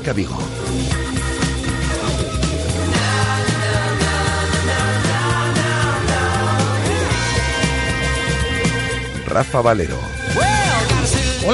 Marca Vigo. Rafa Valero.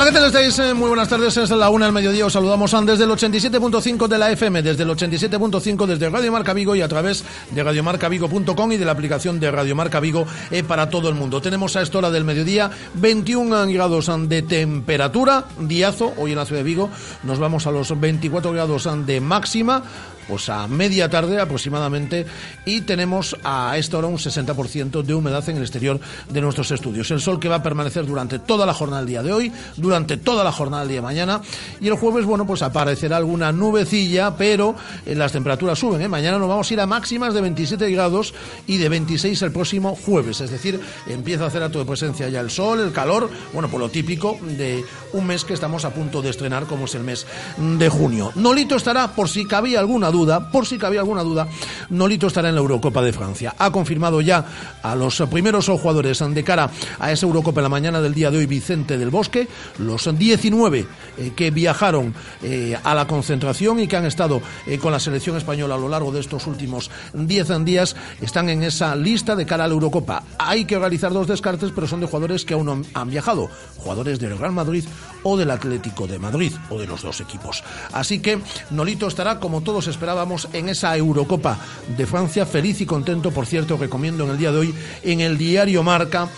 ¿Qué tal estáis? Eh, Muy buenas tardes, es la una del mediodía. Os saludamos desde el 87.5 de la FM, desde el 87.5 desde Radio Marca Vigo y a través de radiomarcavigo.com y de la aplicación de Radio Marca Vigo eh, para todo el mundo. Tenemos a esta hora del mediodía 21 grados de temperatura, diazo, hoy en la ciudad de Vigo. Nos vamos a los 24 grados de máxima pues a media tarde aproximadamente y tenemos a esta hora un 60% de humedad en el exterior de nuestros estudios. El sol que va a permanecer durante toda la jornada del día de hoy, durante toda la jornada del día de mañana y el jueves, bueno, pues aparecerá alguna nubecilla, pero las temperaturas suben. ¿eh? Mañana nos vamos a ir a máximas de 27 grados y de 26 el próximo jueves, es decir, empieza a hacer acto de presencia ya el sol, el calor, bueno, por lo típico de un mes que estamos a punto de estrenar como es el mes de junio. Nolito estará por si cabía alguna duda, por si cabía alguna duda, Nolito estará en la Eurocopa de Francia. Ha confirmado ya a los primeros jugadores de cara a esa Eurocopa en la mañana del día de hoy Vicente del Bosque, los 19 eh, que viajaron eh, a la concentración y que han estado eh, con la selección española a lo largo de estos últimos 10 días están en esa lista de cara a la Eurocopa. Hay que realizar dos descartes, pero son de jugadores que aún no han viajado, jugadores del Real Madrid o del Atlético de Madrid o de los dos equipos. Así que Nolito estará como todos esperábamos en esa Eurocopa de Francia, feliz y contento, por cierto, recomiendo en el día de hoy en el diario Marca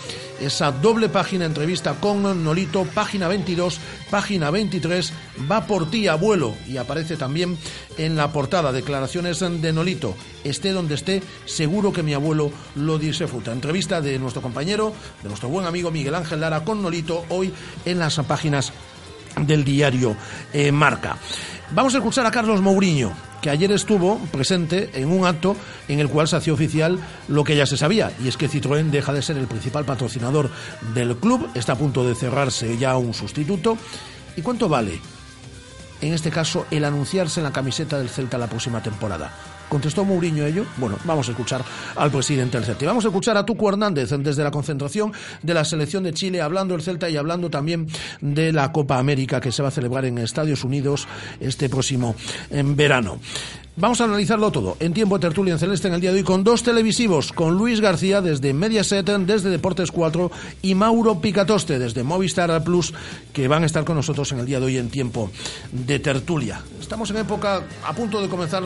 esa doble página entrevista con Nolito, página 22, página 23, va por ti abuelo y aparece también en la portada declaraciones de Nolito, esté donde esté, seguro que mi abuelo lo disfruta. Entrevista de nuestro compañero, de nuestro buen amigo Miguel Ángel Lara con Nolito hoy en las páginas del diario eh, Marca. Vamos a escuchar a Carlos Mourinho, que ayer estuvo presente en un acto en el cual se hacía oficial lo que ya se sabía, y es que Citroën deja de ser el principal patrocinador del club, está a punto de cerrarse ya un sustituto. ¿Y cuánto vale, en este caso, el anunciarse en la camiseta del Celta la próxima temporada? ¿Contestó Mourinho ello? Bueno, vamos a escuchar al presidente del Celta. Y vamos a escuchar a Tuco Hernández desde la concentración de la selección de Chile, hablando del Celta y hablando también de la Copa América que se va a celebrar en Estados Unidos este próximo en verano. Vamos a analizarlo todo en tiempo de tertulia en celeste en el día de hoy con dos televisivos, con Luis García desde Mediaset, desde Deportes 4 y Mauro Picatoste desde Movistar Plus, que van a estar con nosotros en el día de hoy en tiempo de tertulia. Estamos en época a punto de comenzar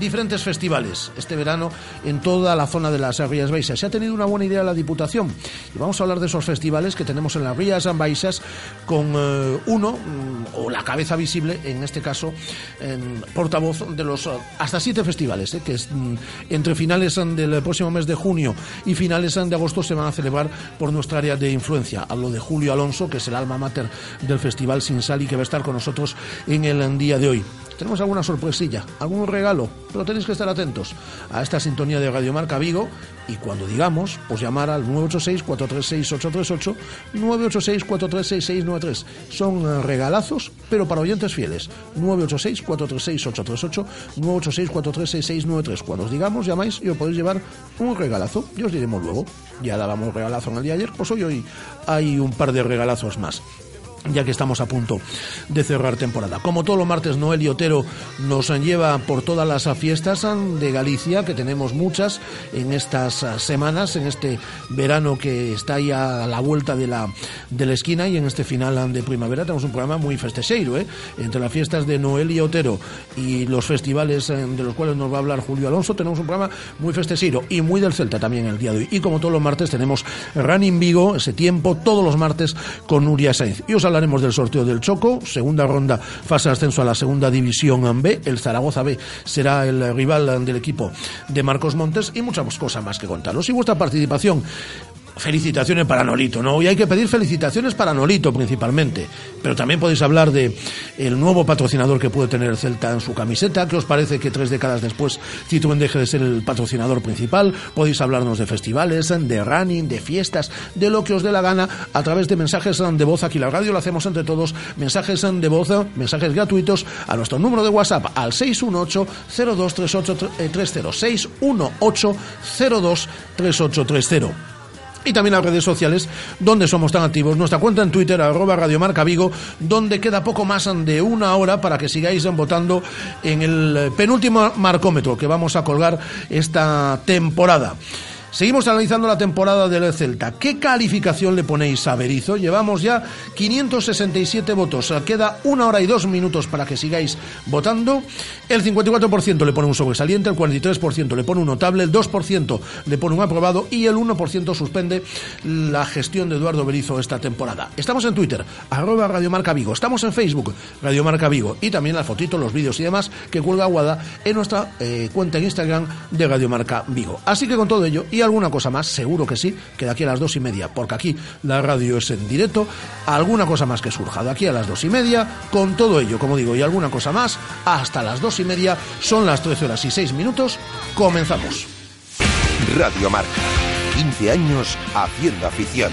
diferentes festivales este verano en toda la zona de las Rías Baixas. Se ha tenido una buena idea la Diputación y vamos a hablar de esos festivales que tenemos en las Rías Baixas con eh, uno, mm, o la cabeza visible, en este caso, en portavoz de los hasta siete festivales, ¿eh? que es, mm, entre finales del próximo mes de junio y finales de agosto se van a celebrar por nuestra área de influencia. Hablo de Julio Alonso, que es el alma mater del Festival Sin Sal y que va a estar con nosotros en el día de hoy. Tenemos alguna sorpresilla, algún regalo, pero tenéis que estar atentos a esta sintonía de Radio Marca Vigo y cuando digamos, pues llamar al 986-436-838, 986-436-693. Son eh, regalazos, pero para oyentes fieles. 986-436-838, 986-436-693. Cuando os digamos, llamáis y os podéis llevar un regalazo. Y os diremos luego. Ya dábamos regalazo en el día de ayer, pues hoy, hoy hay un par de regalazos más ya que estamos a punto de cerrar temporada. Como todos los martes, Noel y Otero nos lleva por todas las fiestas de Galicia, que tenemos muchas en estas semanas, en este verano que está ahí a la vuelta de la, de la esquina y en este final de primavera tenemos un programa muy festecheiro, ¿eh? entre las fiestas de Noel y Otero y los festivales de los cuales nos va a hablar Julio Alonso, tenemos un programa muy festecheiro y muy del Celta también el día de hoy. Y como todos los martes tenemos Running Vigo, ese tiempo, todos los martes con Nuria Sainz. Y os hablaremos del sorteo del Choco, segunda ronda, fase de ascenso a la segunda división B, el Zaragoza B será el rival del equipo de Marcos Montes y muchas cosas más que contaros. Y vuestra participación felicitaciones para Nolito, ¿no? Y hay que pedir felicitaciones para Nolito principalmente, pero también podéis hablar de el nuevo patrocinador que puede tener el Celta en su camiseta, ¿qué os parece que tres décadas después Citroën deje de ser el patrocinador principal? Podéis hablarnos de festivales, de running, de fiestas, de lo que os dé la gana a través de mensajes de voz, aquí la radio lo hacemos entre todos, mensajes de voz, mensajes gratuitos a nuestro número de WhatsApp al 618 023830 618 023830 y también las redes sociales donde somos tan activos. Nuestra cuenta en Twitter, arroba Radiomarca Vigo, donde queda poco más de una hora para que sigáis votando en el penúltimo marcómetro que vamos a colgar esta temporada. Seguimos analizando la temporada del Celta. ¿Qué calificación le ponéis a Berizo? Llevamos ya 567 votos. Queda una hora y dos minutos para que sigáis votando. El 54% le pone un sobresaliente, el 43% le pone un notable, el 2% le pone un aprobado y el 1% suspende la gestión de Eduardo Berizo esta temporada. Estamos en Twitter, arroba Radiomarca Vigo. Estamos en Facebook, Radiomarca Vigo. Y también las fotitos, los vídeos y demás que cuelga Aguada en nuestra eh, cuenta en Instagram de Radiomarca Vigo. Así que con todo ello y alguna cosa más, seguro que sí, que de aquí a las dos y media, porque aquí la radio es en directo, alguna cosa más que surja de aquí a las dos y media, con todo ello, como digo, y alguna cosa más, hasta las dos y media, son las 13 horas y 6 minutos, comenzamos. Radio Marca, 15 años haciendo afición.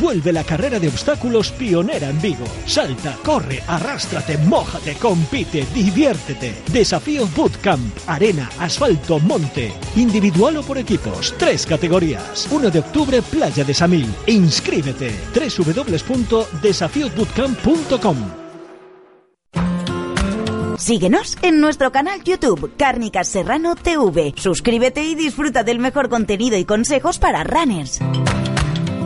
Vuelve la carrera de obstáculos pionera en Vigo. Salta, corre, arrástrate, mójate, compite, diviértete. Desafío Bootcamp, arena, asfalto, monte. Individual o por equipos, tres categorías. 1 de octubre, Playa de Samil. Inscríbete. www.desafiosbootcamp.com Síguenos en nuestro canal YouTube, Cárnicas Serrano TV. Suscríbete y disfruta del mejor contenido y consejos para runners.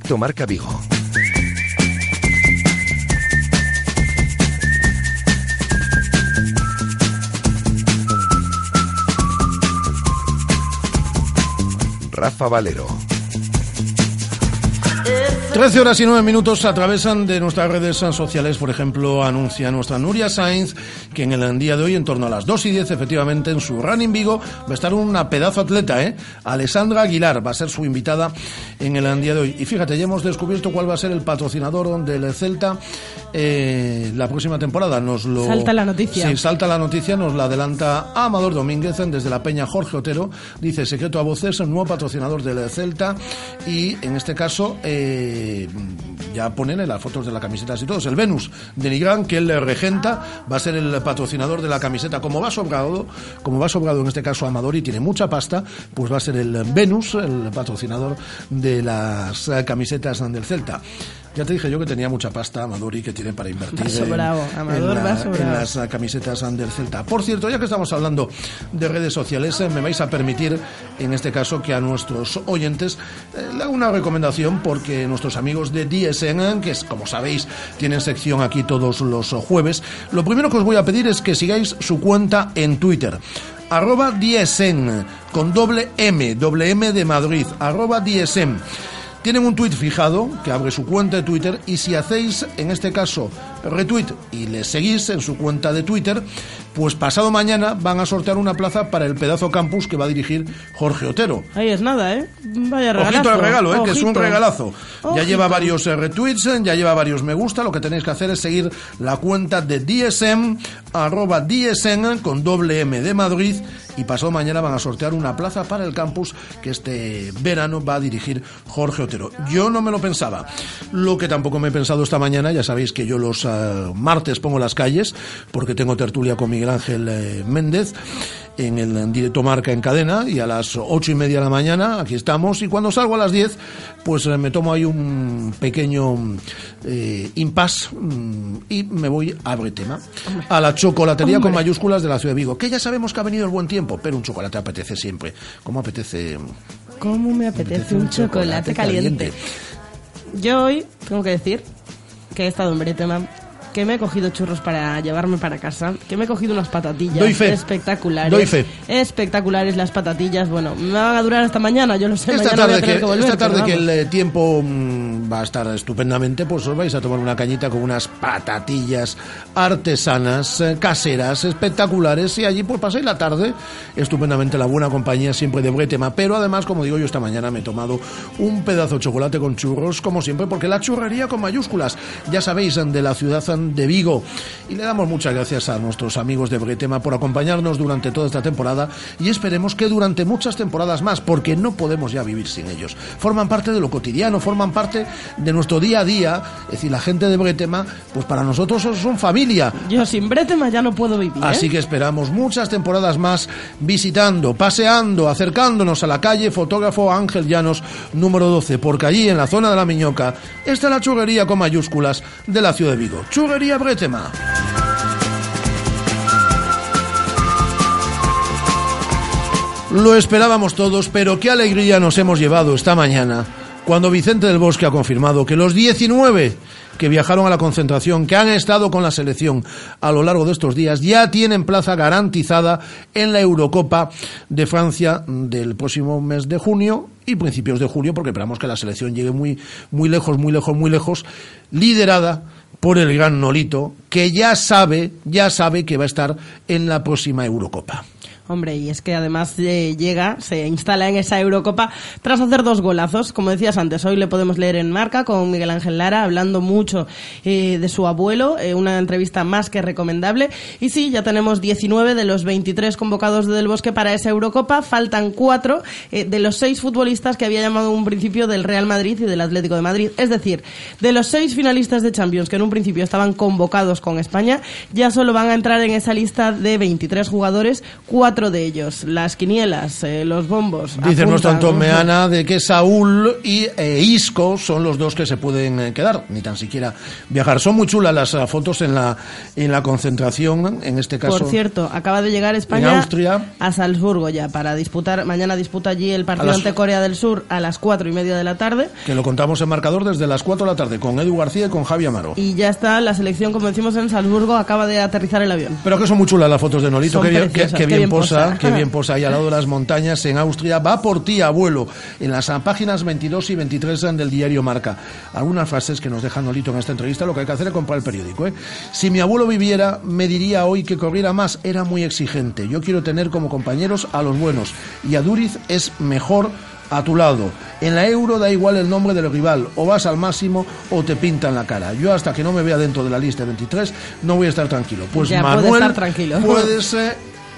Directo Marca Vigo. Rafa Valero. 13 horas y 9 minutos atravesan de nuestras redes sociales. Por ejemplo, anuncia nuestra Nuria Sainz que en el día de hoy, en torno a las 2 y 10, efectivamente, en su Running Vigo, va a estar una pedazo atleta, ¿eh? Alessandra Aguilar va a ser su invitada en el día de hoy. Y fíjate, ya hemos descubierto cuál va a ser el patrocinador del Celta eh, la próxima temporada. Nos lo, salta la noticia. Sí, salta la noticia, nos la adelanta Amador Domínguez desde la Peña Jorge Otero. Dice, secreto a voces, el nuevo patrocinador del Celta. Y en este caso... Eh, ya ponen en las fotos de las camisetas y todos. El Venus de Nigrán, que él regenta, va a ser el patrocinador de la camiseta. Como va sobrado, como va sobrado en este caso Amador y tiene mucha pasta, pues va a ser el Venus, el patrocinador de las eh, camisetas del Celta. Ya te dije yo que tenía mucha pasta Amadori que tiene para invertir Va sobrado, en, Amador en la- va sobrado. en las camisetas del Celta. Por cierto, ya que estamos hablando de redes sociales, eh, me vais a permitir, en este caso, que a nuestros oyentes eh, le haga una recomendación porque nuestros amigos de DSN, que es, como sabéis, tienen sección aquí todos los jueves, lo primero que os voy a pedir es que sigáis su cuenta en Twitter. Arroba DSN, con doble M, doble M de Madrid, arroba. Tienen un tuit fijado que abre su cuenta de Twitter y si hacéis, en este caso, retweet y les seguís en su cuenta de Twitter, pues pasado mañana van a sortear una plaza para el pedazo campus que va a dirigir Jorge Otero. Ahí es nada, ¿eh? Vaya regalazo. Ojito al regalo, ¿eh? que es un Ojito. regalazo. Ya lleva varios eh, retweets, eh, ya lleva varios me gusta. Lo que tenéis que hacer es seguir la cuenta de DSM, arroba DSM con doble M de Madrid. Y pasado mañana van a sortear una plaza para el campus que este verano va a dirigir Jorge Otero. Yo no me lo pensaba. Lo que tampoco me he pensado esta mañana, ya sabéis que yo los eh, martes pongo las calles, porque tengo tertulia con Miguel Ángel eh, Méndez en el directo marca en cadena y a las ocho y media de la mañana aquí estamos y cuando salgo a las 10 pues eh, me tomo ahí un pequeño eh, impasse mm, y me voy a Bretema a la chocolatería con mayúsculas de la ciudad de Vigo que ya sabemos que ha venido el buen tiempo pero un chocolate apetece siempre. Como apetece ¿Cómo me apetece un chocolate caliente? Yo hoy tengo que decir que he estado en Bretema, que me he cogido churros para llevarme para casa, que me he cogido unas patatillas Doy fe. espectaculares. Doy fe. Espectaculares las patatillas. Bueno, me van a durar hasta mañana, yo lo sé. Esta mañana voy a tarde, tener que, que volver, esta tarde que el tiempo mm, va a estar estupendamente, pues os vais a tomar una cañita con unas patatillas artesanas, eh, caseras, espectaculares, y allí pues paséis la tarde estupendamente la buena compañía siempre de Bretema. Pero además, como digo yo, esta mañana me he tomado un pedazo de chocolate con churros, como siempre, porque la churrería con mayúsculas, ya sabéis, de la ciudad de Vigo. Y le damos muchas gracias a nuestros amigos de Bretema por acompañarnos durante toda esta temporada y esperemos que durante muchas temporadas más, porque no podemos ya vivir sin ellos. Forman parte de lo cotidiano, forman parte de nuestro día a día. Es decir, la gente de Bretema, pues para nosotros son familia. Yo sin Bretema ya no puedo vivir. ¿eh? Así que esperamos muchas temporadas más visitando, paseando, acercándonos a la calle Fotógrafo Ángel Llanos número 12, porque allí en la zona de la Miñoca está la churrería con mayúsculas de la ciudad de Vigo. Churrería Bretema. Lo esperábamos todos, pero qué alegría nos hemos llevado esta mañana cuando Vicente del Bosque ha confirmado que los 19 que viajaron a la concentración, que han estado con la selección a lo largo de estos días, ya tienen plaza garantizada en la Eurocopa de Francia del próximo mes de junio y principios de julio, porque esperamos que la selección llegue muy, muy lejos, muy lejos, muy lejos, liderada por el gran Nolito, que ya sabe, ya sabe que va a estar en la próxima Eurocopa. Hombre, y es que además eh, llega, se instala en esa Eurocopa tras hacer dos golazos. Como decías antes, hoy le podemos leer en marca con Miguel Ángel Lara hablando mucho eh, de su abuelo, eh, una entrevista más que recomendable. Y sí, ya tenemos 19 de los 23 convocados de Del Bosque para esa Eurocopa. Faltan cuatro de los seis futbolistas que había llamado en un principio del Real Madrid y del Atlético de Madrid. Es decir, de los seis finalistas de Champions que en un principio estaban convocados con España, ya solo van a entrar en esa lista de 23 jugadores, cuatro de ellos, las quinielas, eh, los bombos. Dice nuestro Antón Meana de que Saúl y eh, Isco son los dos que se pueden eh, quedar, ni tan siquiera viajar. Son muy chulas las eh, fotos en la, en la concentración, en este caso. Por cierto, acaba de llegar España En Austria. a Salzburgo ya para disputar. Mañana disputa allí el partido las- ante Corea del Sur a las cuatro y media de la tarde. Que lo contamos en marcador desde las 4 de la tarde con Edu García y con Javi Amaro. Y ya está la selección, como decimos en Salzburgo, acaba de aterrizar el avión. Pero que son muy chulas las fotos de Nolito, que bien, qué bien bien posa, posa. que bien posa ahí al lado de las montañas en Austria. Va por ti, abuelo, en las páginas 22 y 23 del diario Marca. Algunas frases que nos deja Nolito en esta entrevista, lo que hay que hacer es comprar el periódico. ¿eh? Si mi abuelo viviera, me diría hoy que corriera más, era muy exigente. Yo quiero tener como compañeros a los buenos y a Duriz es mejor a tu lado. En la euro da igual el nombre del rival, o vas al máximo o te pintan la cara. Yo hasta que no me vea dentro de la lista 23 no voy a estar tranquilo. Pues Ya, puede Manuel estar tranquilo. puedes eh,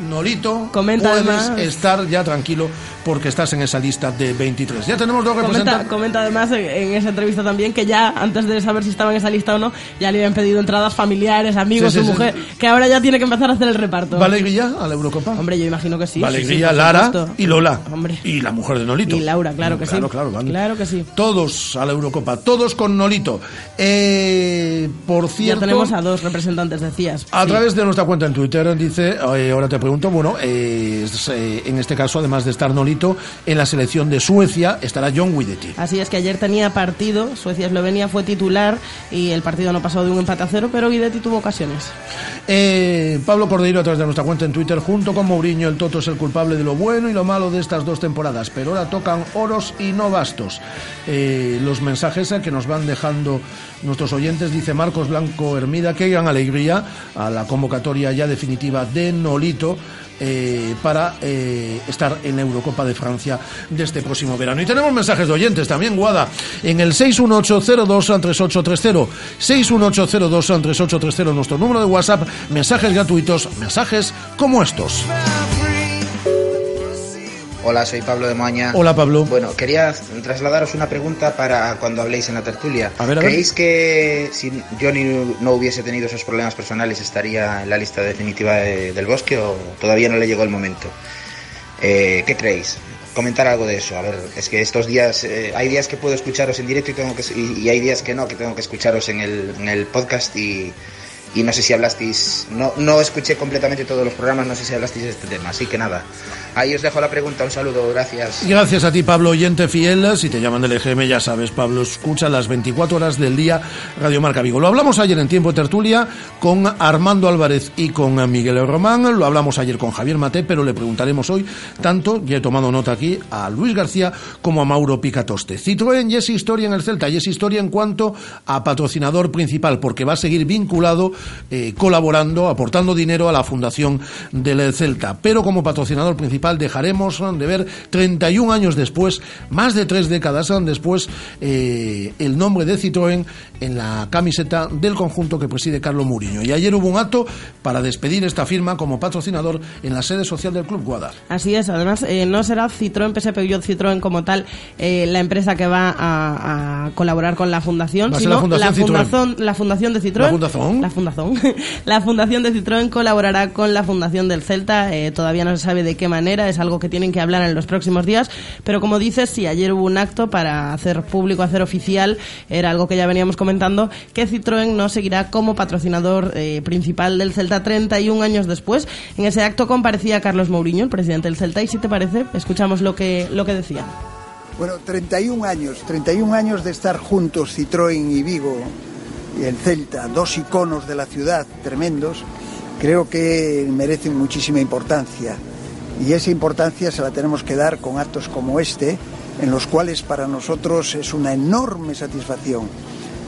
Nolito, Comenta puedes además- estar ya tranquilo porque estás en esa lista de 23. Ya tenemos dos Comenta, representantes. comenta además en, en esa entrevista también que ya, antes de saber si estaba en esa lista o no, ya le habían pedido entradas familiares, amigos, Sí, su sí. mujer, que ahora ya tiene que empezar a hacer el reparto. ¿Va Alegría a la Eurocopa? Hombre, yo imagino que sí. Va sí, sí, Alegría, por Lara supuesto. y Lola. Hombre. Y la mujer de Nolito. Y Laura, claro que claro, sí. Claro, van Claro que sí. Todos a la Eurocopa, todos con Nolito. Eh, por Ya cierto, tenemos a dos representantes, decías. a través de nuestra cuenta en Twitter dice, eh, ahora te pregunto, bueno, eh, es, eh, en este caso, además de estar Nolito, en la selección de Suecia estará John Guidetti. Así es que ayer tenía partido, Suecia-Eslovenia fue titular y el partido no pasó de un empate a cero, pero Guidetti tuvo ocasiones. Eh, Pablo Cordeiro a través de nuestra cuenta en Twitter, junto con Mourinho, el Toto es el culpable de lo bueno y lo malo de estas dos temporadas, pero ahora tocan oros y no bastos. Eh, los mensajes que nos van dejando nuestros oyentes, dice Marcos Blanco Hermida, que gran alegría a la convocatoria ya definitiva de Nolito. Eh, para eh, estar en la Eurocopa de Francia de este próximo verano. Y tenemos mensajes de oyentes también, Guada, en el 618023830, 618023830, nuestro número de WhatsApp, mensajes gratuitos, mensajes como estos. Hola, soy Pablo de Moaña. Hola, Pablo. Bueno, quería trasladaros una pregunta para cuando habléis en la tertulia. A ver, a ver. ¿Creéis que si Johnny no hubiese tenido esos problemas personales estaría en la lista definitiva de- del bosque o todavía no le llegó el momento? Eh, ¿Qué creéis? Comentar algo de eso. A ver, es que estos días, eh, hay días que puedo escucharos en directo y, tengo que, y, y hay días que no, que tengo que escucharos en el, en el podcast y, y no sé si hablasteis, no, no escuché completamente todos los programas, no sé si hablasteis de este tema, así que nada. Ahí os dejo la pregunta, un saludo, gracias. Gracias a ti, Pablo, oyente fiel. Si te llaman del EGM, ya sabes, Pablo, escucha las 24 horas del día Radio Marca Vigo. Lo hablamos ayer en tiempo de tertulia con Armando Álvarez y con Miguel Román. Lo hablamos ayer con Javier Mate, pero le preguntaremos hoy tanto, ya he tomado nota aquí, a Luis García como a Mauro Picatoste. Citroën ya es historia en el Celta y es historia en cuanto a patrocinador principal, porque va a seguir vinculado, eh, colaborando, aportando dinero a la fundación del Celta. Pero como patrocinador principal dejaremos de ver 31 años después, más de tres décadas después, eh, el nombre de Citroën en la camiseta del conjunto que preside Carlos Mourinho. Y ayer hubo un acto para despedir esta firma como patrocinador en la sede social del Club Guadar. Así es, además eh, no será Citroën, PSP Peugeot Citroën como tal eh, la empresa que va a, a colaborar con la fundación, sino la Fundación la fundación de Citroën. La Fundación. La fundación. la fundación de Citroën colaborará con la fundación del Celta. eh, todavía no se sabe de qué manera, es algo que tienen que hablar en los próximos días. Pero como dices, sí, ayer hubo un acto para hacer público, hacer oficial, era algo que ya veníamos comentando, que Citroën no seguirá como patrocinador eh, principal del Celta 31 años después. En ese acto comparecía Carlos Mourinho, el presidente del Celta, y si te parece, escuchamos lo que, lo que decía. Bueno, 31 años, 31 años de estar juntos Citroën y Vigo el Celta, dos iconos de la ciudad tremendos, creo que merecen muchísima importancia. Y esa importancia se la tenemos que dar con actos como este, en los cuales para nosotros es una enorme satisfacción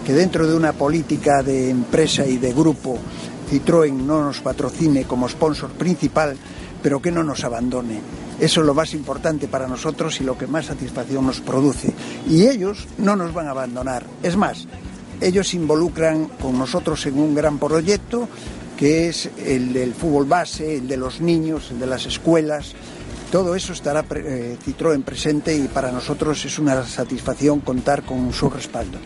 que dentro de una política de empresa y de grupo Citroën no nos patrocine como sponsor principal, pero que no nos abandone. Eso es lo más importante para nosotros y lo que más satisfacción nos produce. Y ellos no nos van a abandonar. Es más, ellos se involucran con nosotros en un gran proyecto que es el del fútbol base, el de los niños, el de las escuelas. Todo eso estará eh, Citroën presente y para nosotros es una satisfacción contar con su respaldo.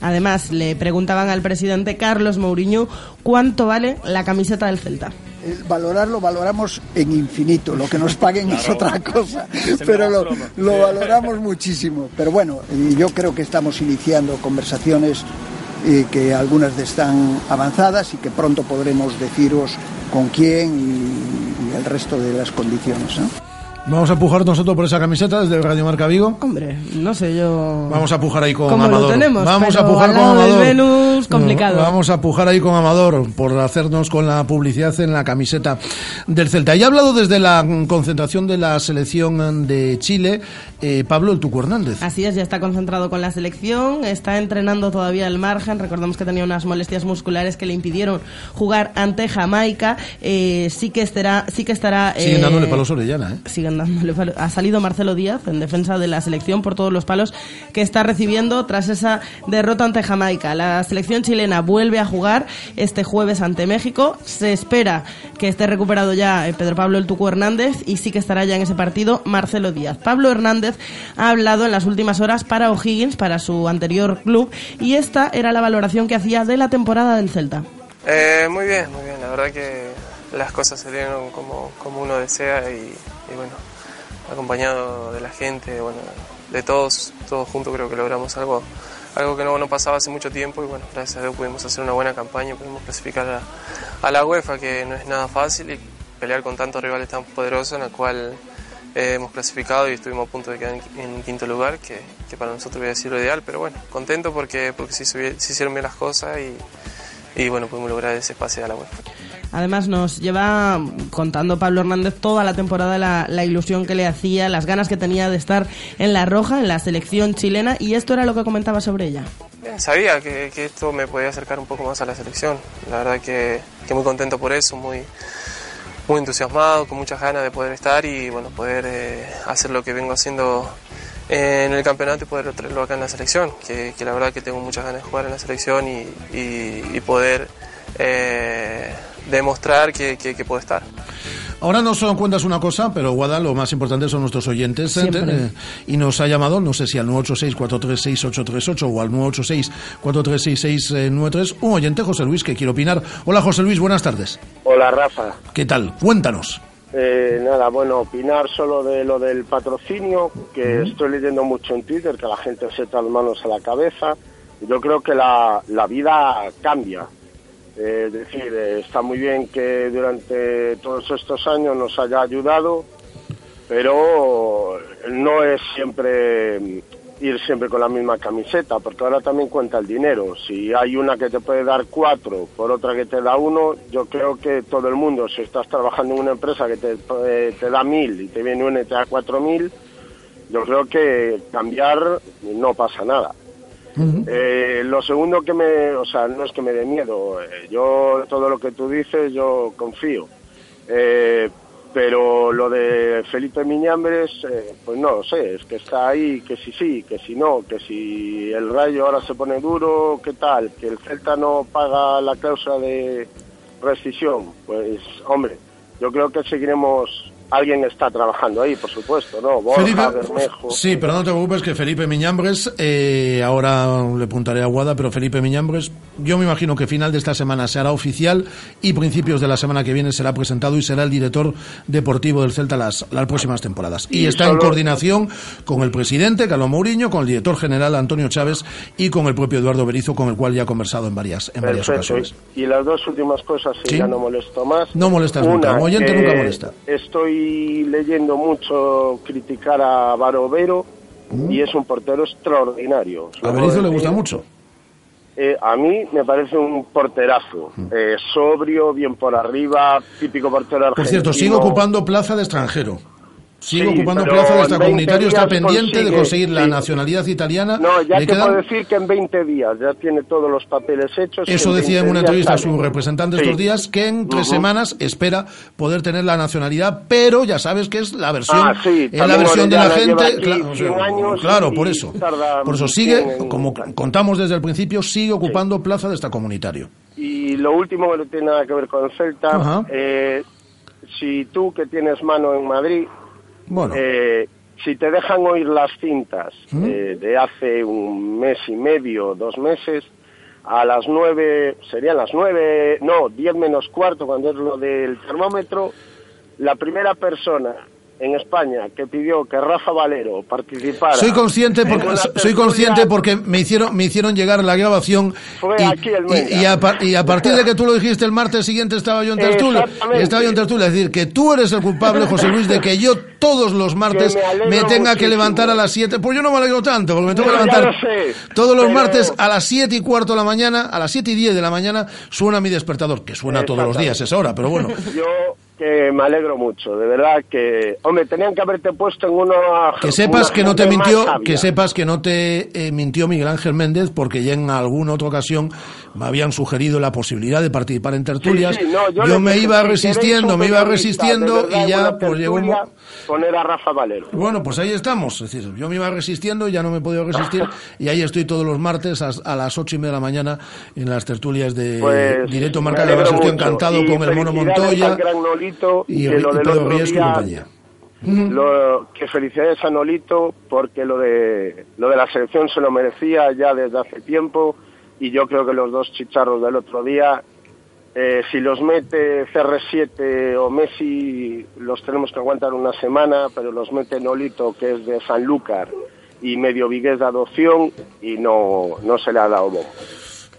Además, le preguntaban al presidente Carlos Mourinho cuánto vale la camiseta del Celta. El valorarlo valoramos en infinito, lo que nos paguen es otra cosa, pero lo, lo valoramos muchísimo. Pero bueno, yo creo que estamos iniciando conversaciones eh, que algunas están avanzadas y que pronto podremos deciros con quién y, y el resto de las condiciones. Vamos a pujar nosotros por esa camiseta desde Radio Marca Vigo. Hombre, no sé yo. Vamos a pujar ahí con ¿Cómo lo Amador. tenemos? Vamos a pujar al con del Amador. Venus, complicado. No, Vamos a pujar ahí con Amador por hacernos con la publicidad en la camiseta del Celta. Y ha hablado desde la concentración de la selección de Chile, eh, Pablo El Tuco Hernández. Así es, ya está concentrado con la selección, está entrenando todavía al margen. Recordamos que tenía unas molestias musculares que le impidieron jugar ante Jamaica. Eh, sí que estará, sí que estará. Siguen eh, dándole palos Orellana, ¿eh? siguen ha salido Marcelo Díaz en defensa de la selección por todos los palos que está recibiendo tras esa derrota ante Jamaica. La selección chilena vuelve a jugar este jueves ante México. Se espera que esté recuperado ya eh, Pedro Pablo El Tucu Hernández y sí que estará ya en ese partido Marcelo Díaz. Pablo Hernández ha hablado en las últimas horas para O'Higgins, para su anterior club, y esta era la valoración que hacía de la temporada del Celta. Eh, muy bien, muy bien. La verdad que las cosas salieron como, como uno desea y, bueno, acompañado de la gente, bueno, de todos, todos juntos creo que logramos algo, algo que no, no pasaba hace mucho tiempo y bueno, gracias a Dios pudimos hacer una buena campaña, pudimos clasificar a, la UEFA, que no es nada fácil y pelear con tantos rivales tan poderosos en el cual eh, hemos clasificado y estuvimos a punto de quedar en, quinto lugar, que, que, para nosotros hubiera sido lo ideal, pero bueno, contento porque, porque se, hicieron bien las cosas y, y bueno, pudimos lograr ese pase a la UEFA. Además nos lleva contando Pablo Hernández toda la temporada la, ilusión que le hacía, las ganas que tenía de estar en la roja, en la selección chilena, y esto era lo que comentaba sobre ella. sabía que, esto me podía acercar un poco más a la selección, la verdad que, que muy contento por eso, muy, muy entusiasmado, con muchas ganas de poder estar y bueno, poder eh, hacer lo que vengo haciendo en el campeonato y poder traerlo acá en la selección, que, la verdad que tengo muchas ganas de jugar en la selección y poder eh, demostrar que, que, puedo estar. Ahora nos cuentas una cosa, pero Guada, lo más importante son nuestros oyentes. Eh, y nos ha llamado, no sé si al 986-436-838 o al 986-436-693, un oyente, José Luis, que quiere opinar. Hola, José Luis, buenas tardes. Hola, Rafa. ¿Qué tal? Cuéntanos. Eh, nada, bueno, opinar solo de lo del patrocinio, que estoy leyendo mucho en Twitter, que la gente se echa las manos a la cabeza. Yo creo que la, la vida cambia es decir, eh, está muy bien que durante todos estos años nos haya ayudado, pero no es siempre mm, ir siempre con la misma camiseta, porque ahora también cuenta el dinero. Si hay una que te puede dar cuatro por otra que te da uno, yo creo que todo el mundo, si estás trabajando en una empresa que te, eh, te da mil y te viene una y te da cuatro mil, yo creo que cambiar no pasa nada. Eh, lo segundo que me, o sea, no es que me dé miedo, eh, yo todo lo que tú dices yo confío, eh, pero lo de Felipe Miñambres, pues no lo sé, es que está ahí, que si sí, que si no, que si el Rayo ahora se pone duro, ¿qué tal? Que el Celta no paga la cláusula de rescisión, pues hombre, yo creo que seguiremos alguien está trabajando ahí, por supuesto, ¿no? Borja, Bermejo. Sí, pero no te preocupes que Felipe Miñambres, eh, ahora le puntaré a Guada, pero Felipe Miñambres, yo me imagino que final de esta semana se hará oficial y principios de la semana que viene será presentado y será el director deportivo del Celta las, las próximas temporadas. Y, está en coordinación con el presidente, Carlos Mourinho, con el director general, Antonio Chávez, y con el propio Eduardo Berizo, con el cual ya ha conversado en varias, en varias ocasiones. Y las dos últimas cosas, si ya no molesto más. No molestas nunca, oyente nunca molesta. Estoy leyendo mucho criticar a Barovero mm. y es un portero extraordinario. ¿A Berizzo le gusta mucho? Eh, a mí me parece un porterazo, mm. eh, sobrio, bien por arriba, típico portero argentino. Por cierto, sigue ocupando plaza de extranjero. Sigue ocupando plaza de extracomunitario, está pendiente de conseguir la nacionalidad italiana. No, ya te puedo decir que en 20 días ya tiene todos los papeles hechos. Eso decía en una entrevista a su representante estos días, que en tres semanas espera poder tener la nacionalidad, pero ya sabes que es la versión, ah, la versión de la gente. Claro, por eso. Por eso sigue, como contamos desde el principio, sigue ocupando plaza de extracomunitario. Y lo último que no tiene nada que ver con Celta, eh, si tú que tienes mano en Madrid bueno. Eh, si te dejan oír las cintas ¿Mm? eh, de hace un mes y medio, dos meses, a las nueve, serían las nueve, no, diez menos cuarto, cuando es lo del termómetro, la primera persona en España que pidió que Rafa Valero participara. Soy consciente porque soy consciente porque me hicieron me hicieron llegar la grabación y, y, a, partir de que tú lo dijiste el martes siguiente estaba yo en tertulia, estaba yo en tertulia, es decir, que tú eres el culpable, José Luis, de que yo todos los martes me, tenga que levantar a las 7, pues yo no me alegro tanto, porque me tengo que levantar todos los martes a las 7 y cuarto de la mañana, a las 7 y 10 de la mañana suena mi despertador, que suena todos los días esa hora, pero bueno. Yo que me alegro mucho, de verdad que, hombre, tenían que haberte puesto en uno que sepas que no te mintió, que sepas que no te eh, mintió Miguel Ángel Méndez, porque ya en alguna otra ocasión me habían sugerido la posibilidad de participar en tertulias. Sí, sí, no, yo me iba si resistiendo, me iba resistiendo verdad, y ya pues llegó un poner a Rafa Valero. Bueno, pues ahí estamos. Es decir, yo me iba resistiendo, ya no me he podido resistir y ahí estoy todos los martes a, a las ocho y media de la mañana en las tertulias de Pues, Directo me Marca. La alegro verdad es que estoy encantado Y con el Mono Montoya Nolito, y, que y lo del Pedro Riesco y compañía. Lo, que felicidades a Nolito porque lo de lo de la selección se lo merecía ya desde hace tiempo y yo creo que los dos chicharros del otro día eh, si los mete CR7 o Messi los tenemos que aguantar una semana pero los mete Nolito que es de Sanlúcar y medio vigués de adopción y no, no se le ha dado bombo.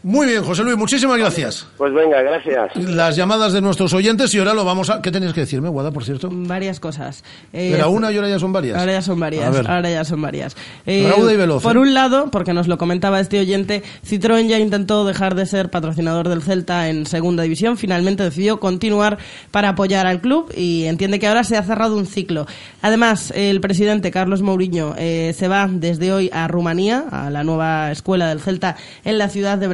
Muy bien, José Luis, muchísimas gracias. Pues venga, gracias. Las llamadas de nuestros oyentes y ahora lo vamos a... ¿Qué tenías que decirme, Guada, por cierto? Varias cosas. Eh, Era una y ahora ya son varias. Ahora ya son varias. Ahora ya son varias. Eh, Rauda y veloz, Por ¿eh? un lado, porque nos lo comentaba este oyente, Citroën ya intentó dejar de ser patrocinador del Celta en segunda división. Finalmente decidió continuar para apoyar al club y entiende que ahora se ha cerrado un ciclo. Además, el presidente Carlos Mourinho eh, se va desde hoy a Rumanía, a la nueva escuela del Celta en la ciudad de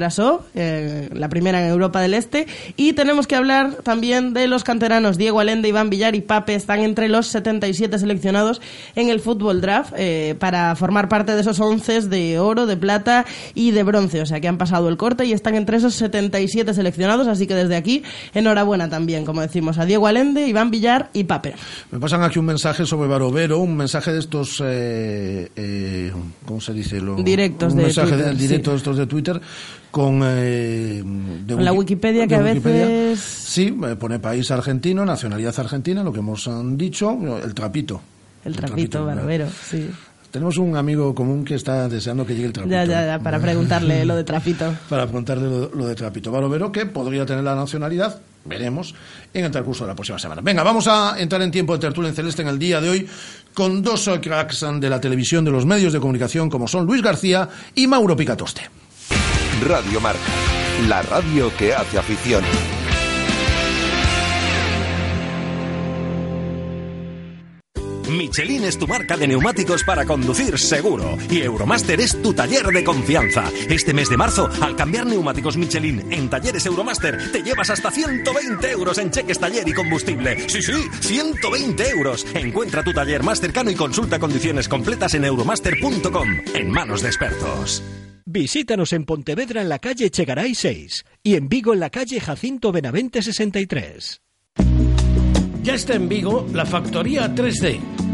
Eh, la primera en Europa del Este. Y tenemos que hablar también de los canteranos Diego Alende, Iván Villar y Pape. Están entre los 77 seleccionados en el fútbol draft eh, para formar parte de esos 11 de oro, de plata y de bronce. O sea que han pasado el corte y están entre esos 77 seleccionados. Así que desde aquí, enhorabuena también, como decimos, a Diego Alende, Iván Villar y Pape. Me pasan aquí un mensaje sobre Barovero, un mensaje de estos, eh, eh, ¿cómo se dice? Lo- Directos un de mensaje Twitter, de, directo sí. de estos de Twitter con... eh, de Con la Wiki- Wikipedia de que a veces... Sí, eh, pone país argentino, nacionalidad argentina, lo que hemos han dicho, el trapito. El trapito, Barovero, sí. Tenemos un amigo común que está deseando que llegue el trapito. Ya, ya, ya, para preguntarle lo de trapito. Para preguntarle lo, lo de Trapito Barovero, que podría tener la nacionalidad, veremos, en el transcurso de la próxima semana. Venga, vamos a entrar en tiempo de tertulia en celeste en el día de hoy con dos cracks de la televisión, de los medios de comunicación, como son Luis García y Mauro Picatoste. Radio Marca, la radio que hace afición. Michelin es tu marca de neumáticos para conducir seguro y Euromaster es tu taller de confianza. Este mes de marzo, al cambiar neumáticos Michelin en talleres Euromaster, te llevas hasta 120 euros en cheques taller y combustible. Sí, sí, 120 euros. Encuentra tu taller más cercano y consulta condiciones completas en euromaster.com, en manos de expertos. Visítanos en Pontevedra en la calle Chegaray 6 y en Vigo en la calle Jacinto Benavente 63. Ya está en Vigo la Factoría 3D.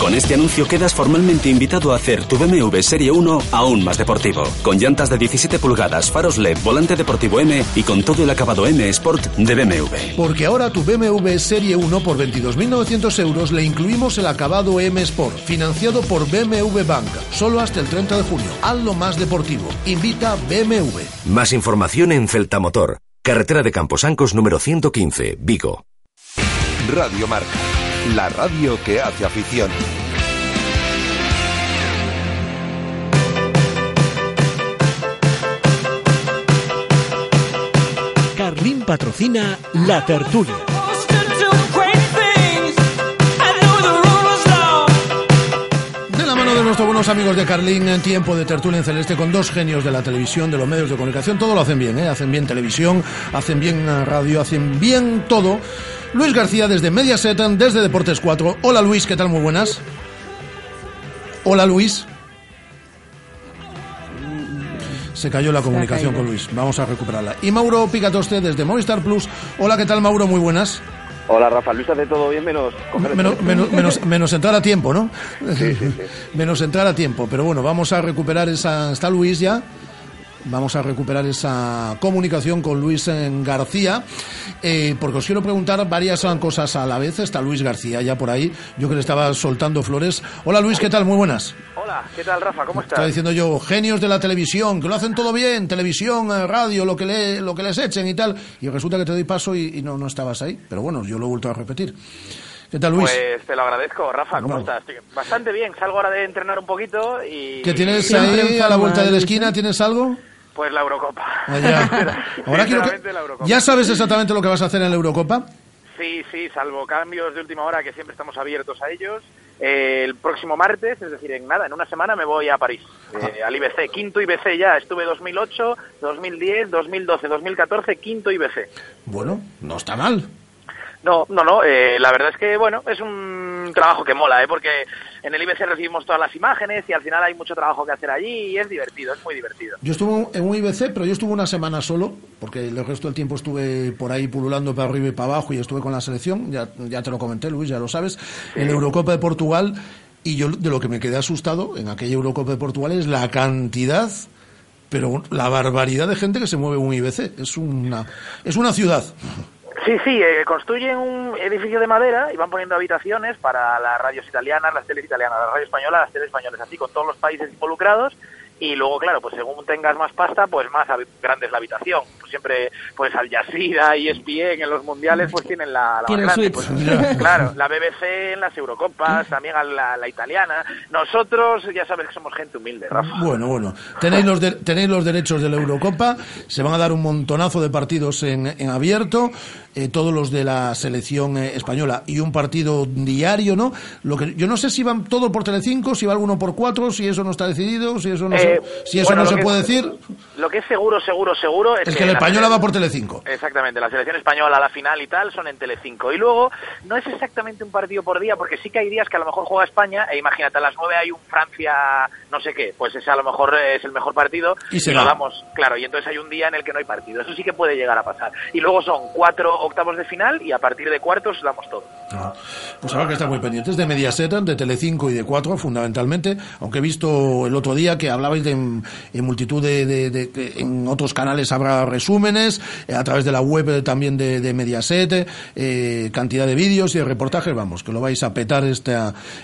Con este anuncio quedas formalmente invitado a hacer tu BMW Serie 1 aún más deportivo. Con llantas de 17 pulgadas, faros LED, volante deportivo M y con todo el acabado M Sport de BMW. Porque ahora tu BMW Serie 1 por 22.900 euros le incluimos el acabado M Sport, financiado por BMW Bank, solo hasta el 30 de junio. Hazlo más deportivo. Invita BMW. Más información en Celtamotor, carretera de Camposancos número 115, Vigo. Radio Marca, la radio que hace afición. Carlín patrocina La Tertulia. De la mano de nuestros buenos amigos de Carlín en tiempo de tertulia en celeste con dos genios de la televisión, de los medios de comunicación, todo lo hacen bien, ¿eh? hacen bien televisión, hacen bien eh, radio, hacen bien todo. Luis García desde Mediaset, desde Deportes 4. Hola Luis, ¿qué tal? Muy buenas. Hola Luis. Se cayó la comunicación con Luis. Vamos a recuperarla. Y Mauro Picatoste desde Movistar Plus. Hola, ¿qué tal Mauro? Muy buenas. Hola Rafa, Luis hace todo bien menos Menos, menos, menos, menos entrar a tiempo, ¿no? Sí, sí, sí. menos entrar a tiempo. Pero bueno, vamos a recuperar esa. Está Luis ya. Vamos a recuperar esa comunicación con Luis eh, García, eh, porque os quiero preguntar varias cosas a la vez. Está Luis García ya por ahí, yo que le estaba soltando flores. Hola Luis, ¿qué tal? Muy buenas. Hola, ¿qué tal Rafa? ¿Cómo estás? Estaba diciendo yo, genios de la televisión, que lo hacen todo bien, televisión, eh, radio, lo que, le, lo que les echen y tal. Y resulta que te doy paso y, y no, no estabas ahí. Pero bueno, yo lo he vuelto a repetir. ¿Qué tal Luis? Pues te lo agradezco, Rafa. ¿Cómo estás? Bastante bien. Salgo ahora de entrenar un poquito y... ¿Qué tienes ahí a la vuelta de la esquina? ¿Tienes algo? Pues la Eurocopa. Ah, ya. Ahora quiero que... Sinceramente, la Eurocopa. ¿Ya sabes exactamente lo que vas a hacer en la Eurocopa? Sí, sí, salvo cambios de última hora que siempre estamos abiertos a ellos. Eh, el próximo martes, es decir, en nada, en una semana me voy a París, eh, al IBC, quinto IBC ya. Estuve 2008, 2010, 2012, 2014, quinto IBC. Bueno, no está mal. No, no, no. eh, la verdad es que, bueno, es un trabajo que mola, ¿eh? Porque en el IBC recibimos todas las imágenes y al final hay mucho trabajo que hacer allí y es divertido, es muy divertido. Yo estuve en un IBC, pero yo estuve una semana solo, porque el resto del tiempo estuve por ahí pululando para arriba y para abajo y estuve con la selección, ya, ya te lo comenté, Luis, ya lo sabes, en la Eurocopa de Portugal. Y yo de lo que me quedé asustado en aquella Eurocopa de Portugal es la cantidad, pero la barbaridad de gente que se mueve en un IBC. Es una, es una ciudad. Sí, sí, eh, construyen un edificio de madera y van poniendo habitaciones para las radios italianas, las teles italianas, la radio española, las teles españolas, así con todos los países involucrados. Y luego, claro, pues según tengas más pasta, pues más grande es la habitación. Pues siempre, pues Al Jazeera y ESPN en los mundiales, pues tienen la, la más Tienen grande. Pues, claro, la BBC en las Eurocopas, también a la, la italiana. Nosotros, ya sabes que somos gente humilde, Rafa. Bueno, bueno. Tenéis los, de- tenéis los derechos de la Eurocopa. Se van a dar un montonazo de partidos en, en abierto. eh, todos los de la selección eh, española y un partido diario, ¿no? Lo que yo no sé si van todo por Telecinco, si va alguno por cuatro, si eso no está decidido, si eso no Eh, se, si eso bueno, no lo se que- puede decir. Lo que es seguro, seguro, seguro es, Es que la la española sele- va por Telecinco. Exactamente, la selección española, la final y tal, son en Telecinco. Y luego, no es exactamente un partido por día, porque sí que hay días que a lo mejor juega España, e imagínate, a las 9 hay un Francia, no sé qué, pues ese a lo mejor es el mejor partido, Y se lo va. damos, claro, y entonces hay un día en el que no hay partido. Eso sí que puede llegar a pasar. Y luego son cuatro octavos de final, y a partir de cuartos damos todo. Pues habrá que estar muy pendientes de Mediaset, de Telecinco y de Cuatro, fundamentalmente. Aunque he visto el otro día que hablabais en, multitud de, en otros canales habrá resúmenes, eh, a través de la web eh, también de, de Mediaset, eh, cantidad de vídeos y de reportajes. Vamos, que lo vais a petar este,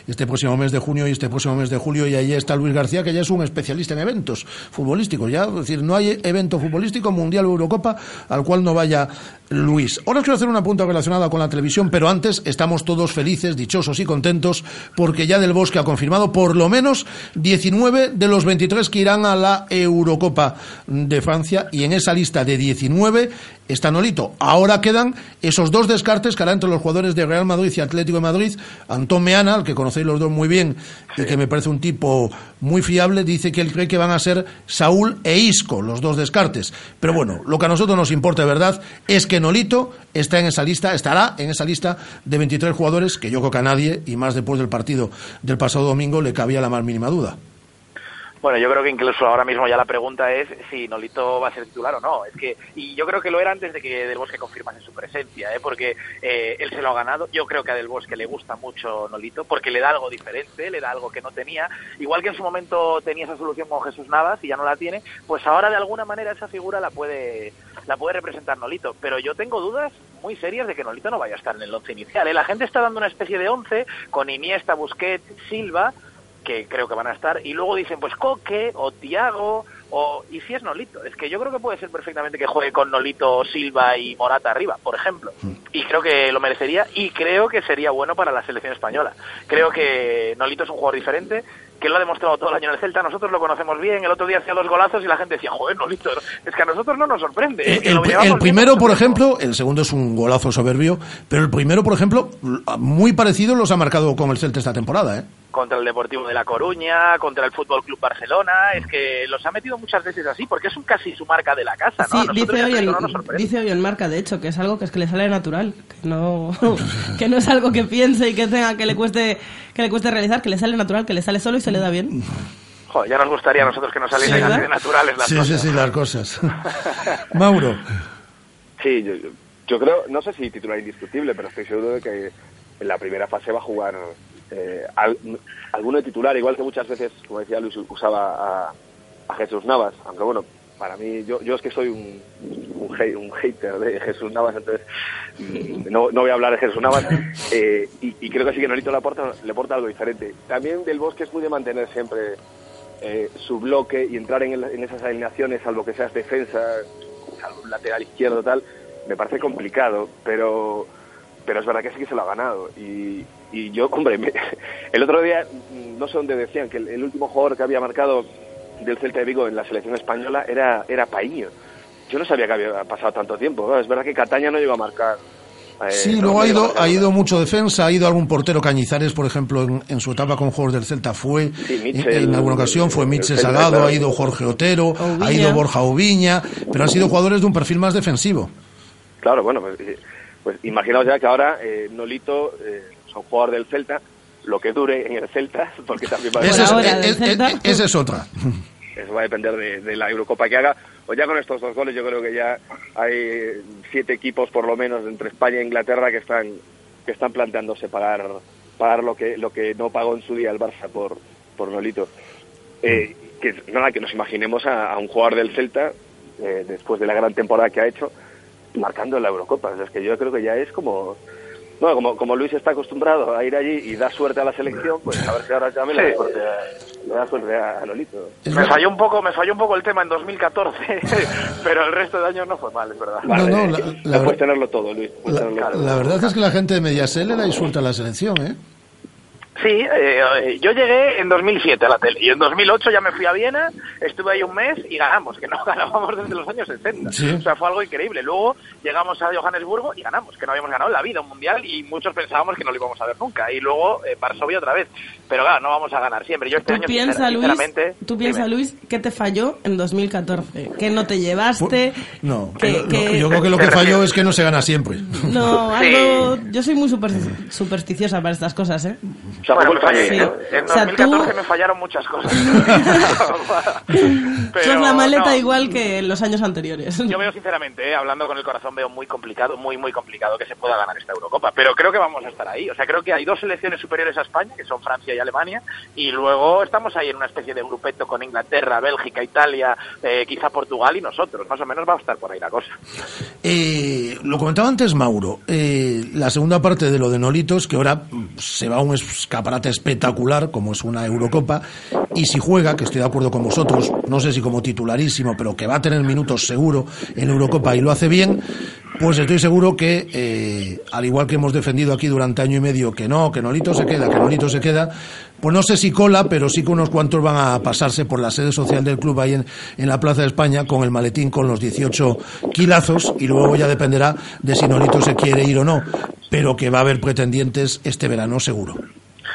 este próximo mes de junio y este próximo mes de julio. Y ahí está Luis García, que ya es un especialista en eventos futbolísticos. Ya, es decir, no hay evento futbolístico, Mundial o Eurocopa, al cual no vaya Luis. Ahora quiero hacer una punta relacionada con la televisión, pero antes estamos todos felices, dichosos y contentos porque ya Del Bosque ha confirmado por lo menos 19 de los 23 que irán a la Eurocopa de Francia y en esa lista de 19 está Nolito. Ahora quedan esos dos descartes que hará entre los jugadores de Real Madrid y Atlético de Madrid. Antón Meana, al que conocéis los dos muy bien y que me parece un tipo muy fiable, dice que él cree que van a ser Saúl e Isco, los dos descartes. Pero bueno, lo que a nosotros nos importa de verdad es que Nolito está en esa lista, estará en esa lista de 23 jugadores que yo creo que a nadie, y más después del partido del pasado domingo, le cabía la más mínima duda. Bueno, yo creo que incluso ahora mismo ya la pregunta es si Nolito va a ser titular o no. Es que y yo creo que lo era antes de que Del Bosque confirmase su presencia, ¿eh? porque eh, él se lo ha ganado. Yo creo que a Del Bosque le gusta mucho Nolito porque le da algo diferente, le da algo que no tenía. Igual que en su momento tenía esa solución con Jesús Navas y ya no la tiene, pues ahora de alguna manera esa figura la puede la puede representar Nolito. Pero yo tengo dudas muy serias de que Nolito no vaya a estar en el once inicial. ¿eh? La gente está dando una especie de once con Iniesta, Busquets, Silva que creo que van a estar, y luego dicen, pues Coque o Tiago, o y si es Nolito. Es que yo creo que puede ser perfectamente que juegue con Nolito, Silva y Morata arriba, por ejemplo. Y creo que lo merecería, y creo que sería bueno para la selección española. Creo que Nolito es un jugador diferente, que lo ha demostrado todo el año en el Celta, nosotros lo conocemos bien, el otro día hacía dos golazos y la gente decía, joder, Nolito, es que a nosotros no nos sorprende. es que El, primero, por ejemplo, el segundo es un golazo soberbio, pero el primero, por ejemplo, muy parecido los ha marcado con el Celta esta temporada, ¿eh? Contra el Deportivo de La Coruña, contra el Fútbol Club Barcelona, es que los ha metido muchas veces así, porque es un casi su marca de la casa, ¿no? Sí, dice hoy, no dice en marca, de hecho, que es algo que es que le sale natural, que no, que no es algo que piense y que tenga que le cueste que le cueste realizar, que le sale natural, que le sale solo y se le da bien. Joder, ya nos gustaría a nosotros que nos saliesen ¿verdad? así de naturales las Sí, cosas. sí, sí, las cosas. Mauro. Sí, yo- yo- Yo creo, no sé si titular indiscutible, pero estoy seguro de que en la primera fase va a jugar eh, al- alguno de titular, igual que muchas veces, como decía Luis, usaba a, Jesús Navas, aunque bueno, para mí, yo, yo es que soy un, un, un hater de Jesús Navas, entonces mm, no, no voy a hablar de Jesús Navas, eh, y, y creo que sí que Nolito le aporta, le aporta algo diferente. También del Bosque es muy de mantener siempre eh, su bloque y entrar en, el- en esas alineaciones, salvo que seas defensa, salvo un lateral izquierdo tal, me parece complicado, pero pero es verdad que sí que se lo ha ganado. Y, y yo, hombre, me- el otro día, mm, no sé dónde decían que el, el último jugador que había marcado del Celta de Vigo en la selección española era, era Paíño. Yo no sabía que había pasado tanto tiempo. ¿no? Es verdad que Cataña no llegó a marcar. eh, Sí, no luego ha llegó a ido, ha ido mucho defensa, ha ido algún portero Cañizares, por ejemplo, en, en su etapa con juegos del Celta fue, Sí, en, Mitchell, en alguna ocasión fue el Mitchell Celta, Salgado, claro. ha ido Jorge Otero, ha ido Borja Ubiña, pero han sido jugadores de un perfil más defensivo. Claro, bueno, pues, eh, pues imaginaos ya que ahora eh, Nolito, eh, son jugador del Celta, lo que dure en el Celta, porque también va a Esa es, es- es- es otra. Eso va a depender de, de la Eurocopa que haga. O ya con estos dos goles, yo creo que ya hay siete equipos, por lo menos, entre España e Inglaterra, que están que están planteándose pagar pagar lo que lo que no pagó en su día el Barça por por Nolito. Eh, que nada, que nos imaginemos a, a un jugador del Celta eh, después de la gran temporada que ha hecho marcando en la Eurocopa. O sea, es que yo creo que ya es como no, como, como Luis está acostumbrado a ir allí y da suerte a la selección, pues a ver si ahora también le da suerte a, le da suerte a Nolito. Me falló un poco, me falló un poco el tema en 2014, pero el resto de años no fue mal, es verdad. No, no, la- la- puedes tenerlo todo, Luis. puedes tenerlo todo. La verdad es que la gente de Mediaset le da insulta a la selección, ¿eh? Sí, eh, yo llegué en 2007 a la tele y en 2008 ya me fui a Viena, estuve ahí un mes y ganamos, que no ganábamos desde los años 60. Sí. O sea, fue algo increíble. Luego llegamos a Johannesburgo y ganamos, que no habíamos ganado en la vida un mundial y muchos pensábamos que no lo íbamos a ver nunca. Y luego eh, Varsovia otra vez. Pero claro, no vamos a ganar siempre. Yo este Tú año, piensa, sincer- Luis, sinceramente... tú piensa, dime. Luis, ¿qué te falló en 2014? Que no te llevaste, No, que, no, que- yo creo que lo que falló es que no se gana siempre. No, algo... Yo soy muy supersti- supersticiosa para estas cosas, ¿eh? Bueno, me fallé, Sí. En O sea, 2014 tú- me fallaron muchas cosas. Sos la maleta no. igual que en los años anteriores. Yo veo sinceramente, eh, hablando con el corazón, veo muy complicado, muy muy complicado que se pueda ganar esta Eurocopa. Pero creo que vamos a estar ahí. O sea, creo que hay dos selecciones superiores a España, que son Francia y Alemania, y luego estamos ahí en una especie de grupeto con Inglaterra, Bélgica, Italia, eh, quizá Portugal y nosotros. Más o menos va a estar por ahí la cosa. Eh, lo comentaba antes Mauro, eh, la segunda parte de lo de Nolitos, que ahora se va a un escaparate espectacular, como es una Eurocopa, y si juega, que estoy de acuerdo con vosotros, no sé si como titularísimo, pero que va a tener minutos seguro en Eurocopa y lo hace bien, pues estoy seguro que, eh, al igual que hemos defendido aquí durante año y medio, que no, que Nolito se queda, que Nolito se queda, pues no sé si cola, pero sí que unos cuantos van a pasarse por la sede social del club ahí en, en la Plaza de España con el maletín con los 18 kilazos y luego ya dependerá de si Nolito se quiere ir o no, pero que va a haber pretendientes este verano seguro.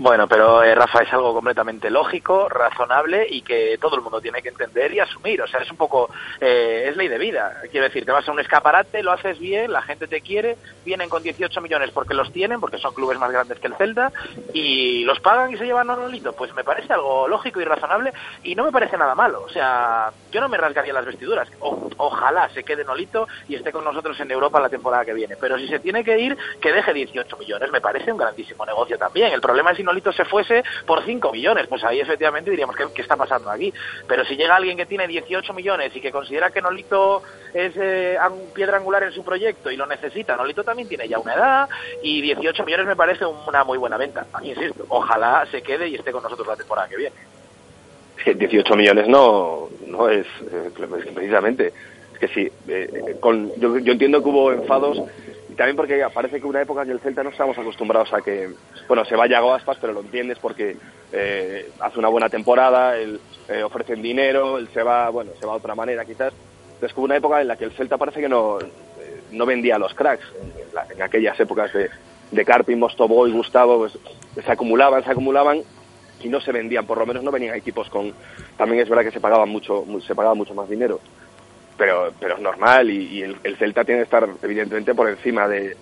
Bueno, pero eh, Rafa es algo completamente lógico, razonable y que todo el mundo tiene que entender y asumir. O sea, es un poco, eh, es ley de vida. Quiero decir, te vas a un escaparate, lo haces bien, la gente te quiere, vienen con 18 millones porque los tienen, porque son clubes más grandes que el Celta y los pagan y se llevan a Nolito. Pues me parece algo lógico y razonable y no me parece nada malo. O sea, yo no me rasgaría las vestiduras. O- ojalá se quede Nolito y esté con nosotros en Europa la temporada que viene. Pero si se tiene que ir, que deje 18 millones. Me parece un grandísimo negocio también. El problema es si Nolito se fuese por 5 millones. Pues ahí efectivamente diríamos, ¿qué, está pasando aquí? Pero si llega alguien que tiene 18 millones y que considera que Nolito es eh, piedra angular en su proyecto y lo necesita, Nolito también tiene ya una edad y 18 millones me parece una muy buena venta. Insisto, ojalá se quede y esté con nosotros la temporada que viene. Eh, 18 millones no, no es, eh, precisamente. Es que sí, eh, con, yo, yo entiendo que hubo enfados también porque parece que una época en el Celta no estamos acostumbrados a que, bueno, se vaya a Aspas, pero lo entiendes porque eh, hace una buena temporada, él, eh, ofrecen dinero, él se va, bueno, se va de otra manera quizás. Entonces hubo una época en la que el Celta parece que no, eh, no vendía a los cracks, en, la- en aquellas épocas de, de Carpin, Mostoboy, Gustavo, pues se acumulaban, se acumulaban y no se vendían, por lo menos no venían equipos con también es verdad que se pagaban mucho mu- se pagaba mucho más dinero pero pero es normal y, y el, el Celta tiene que estar evidentemente por encima de,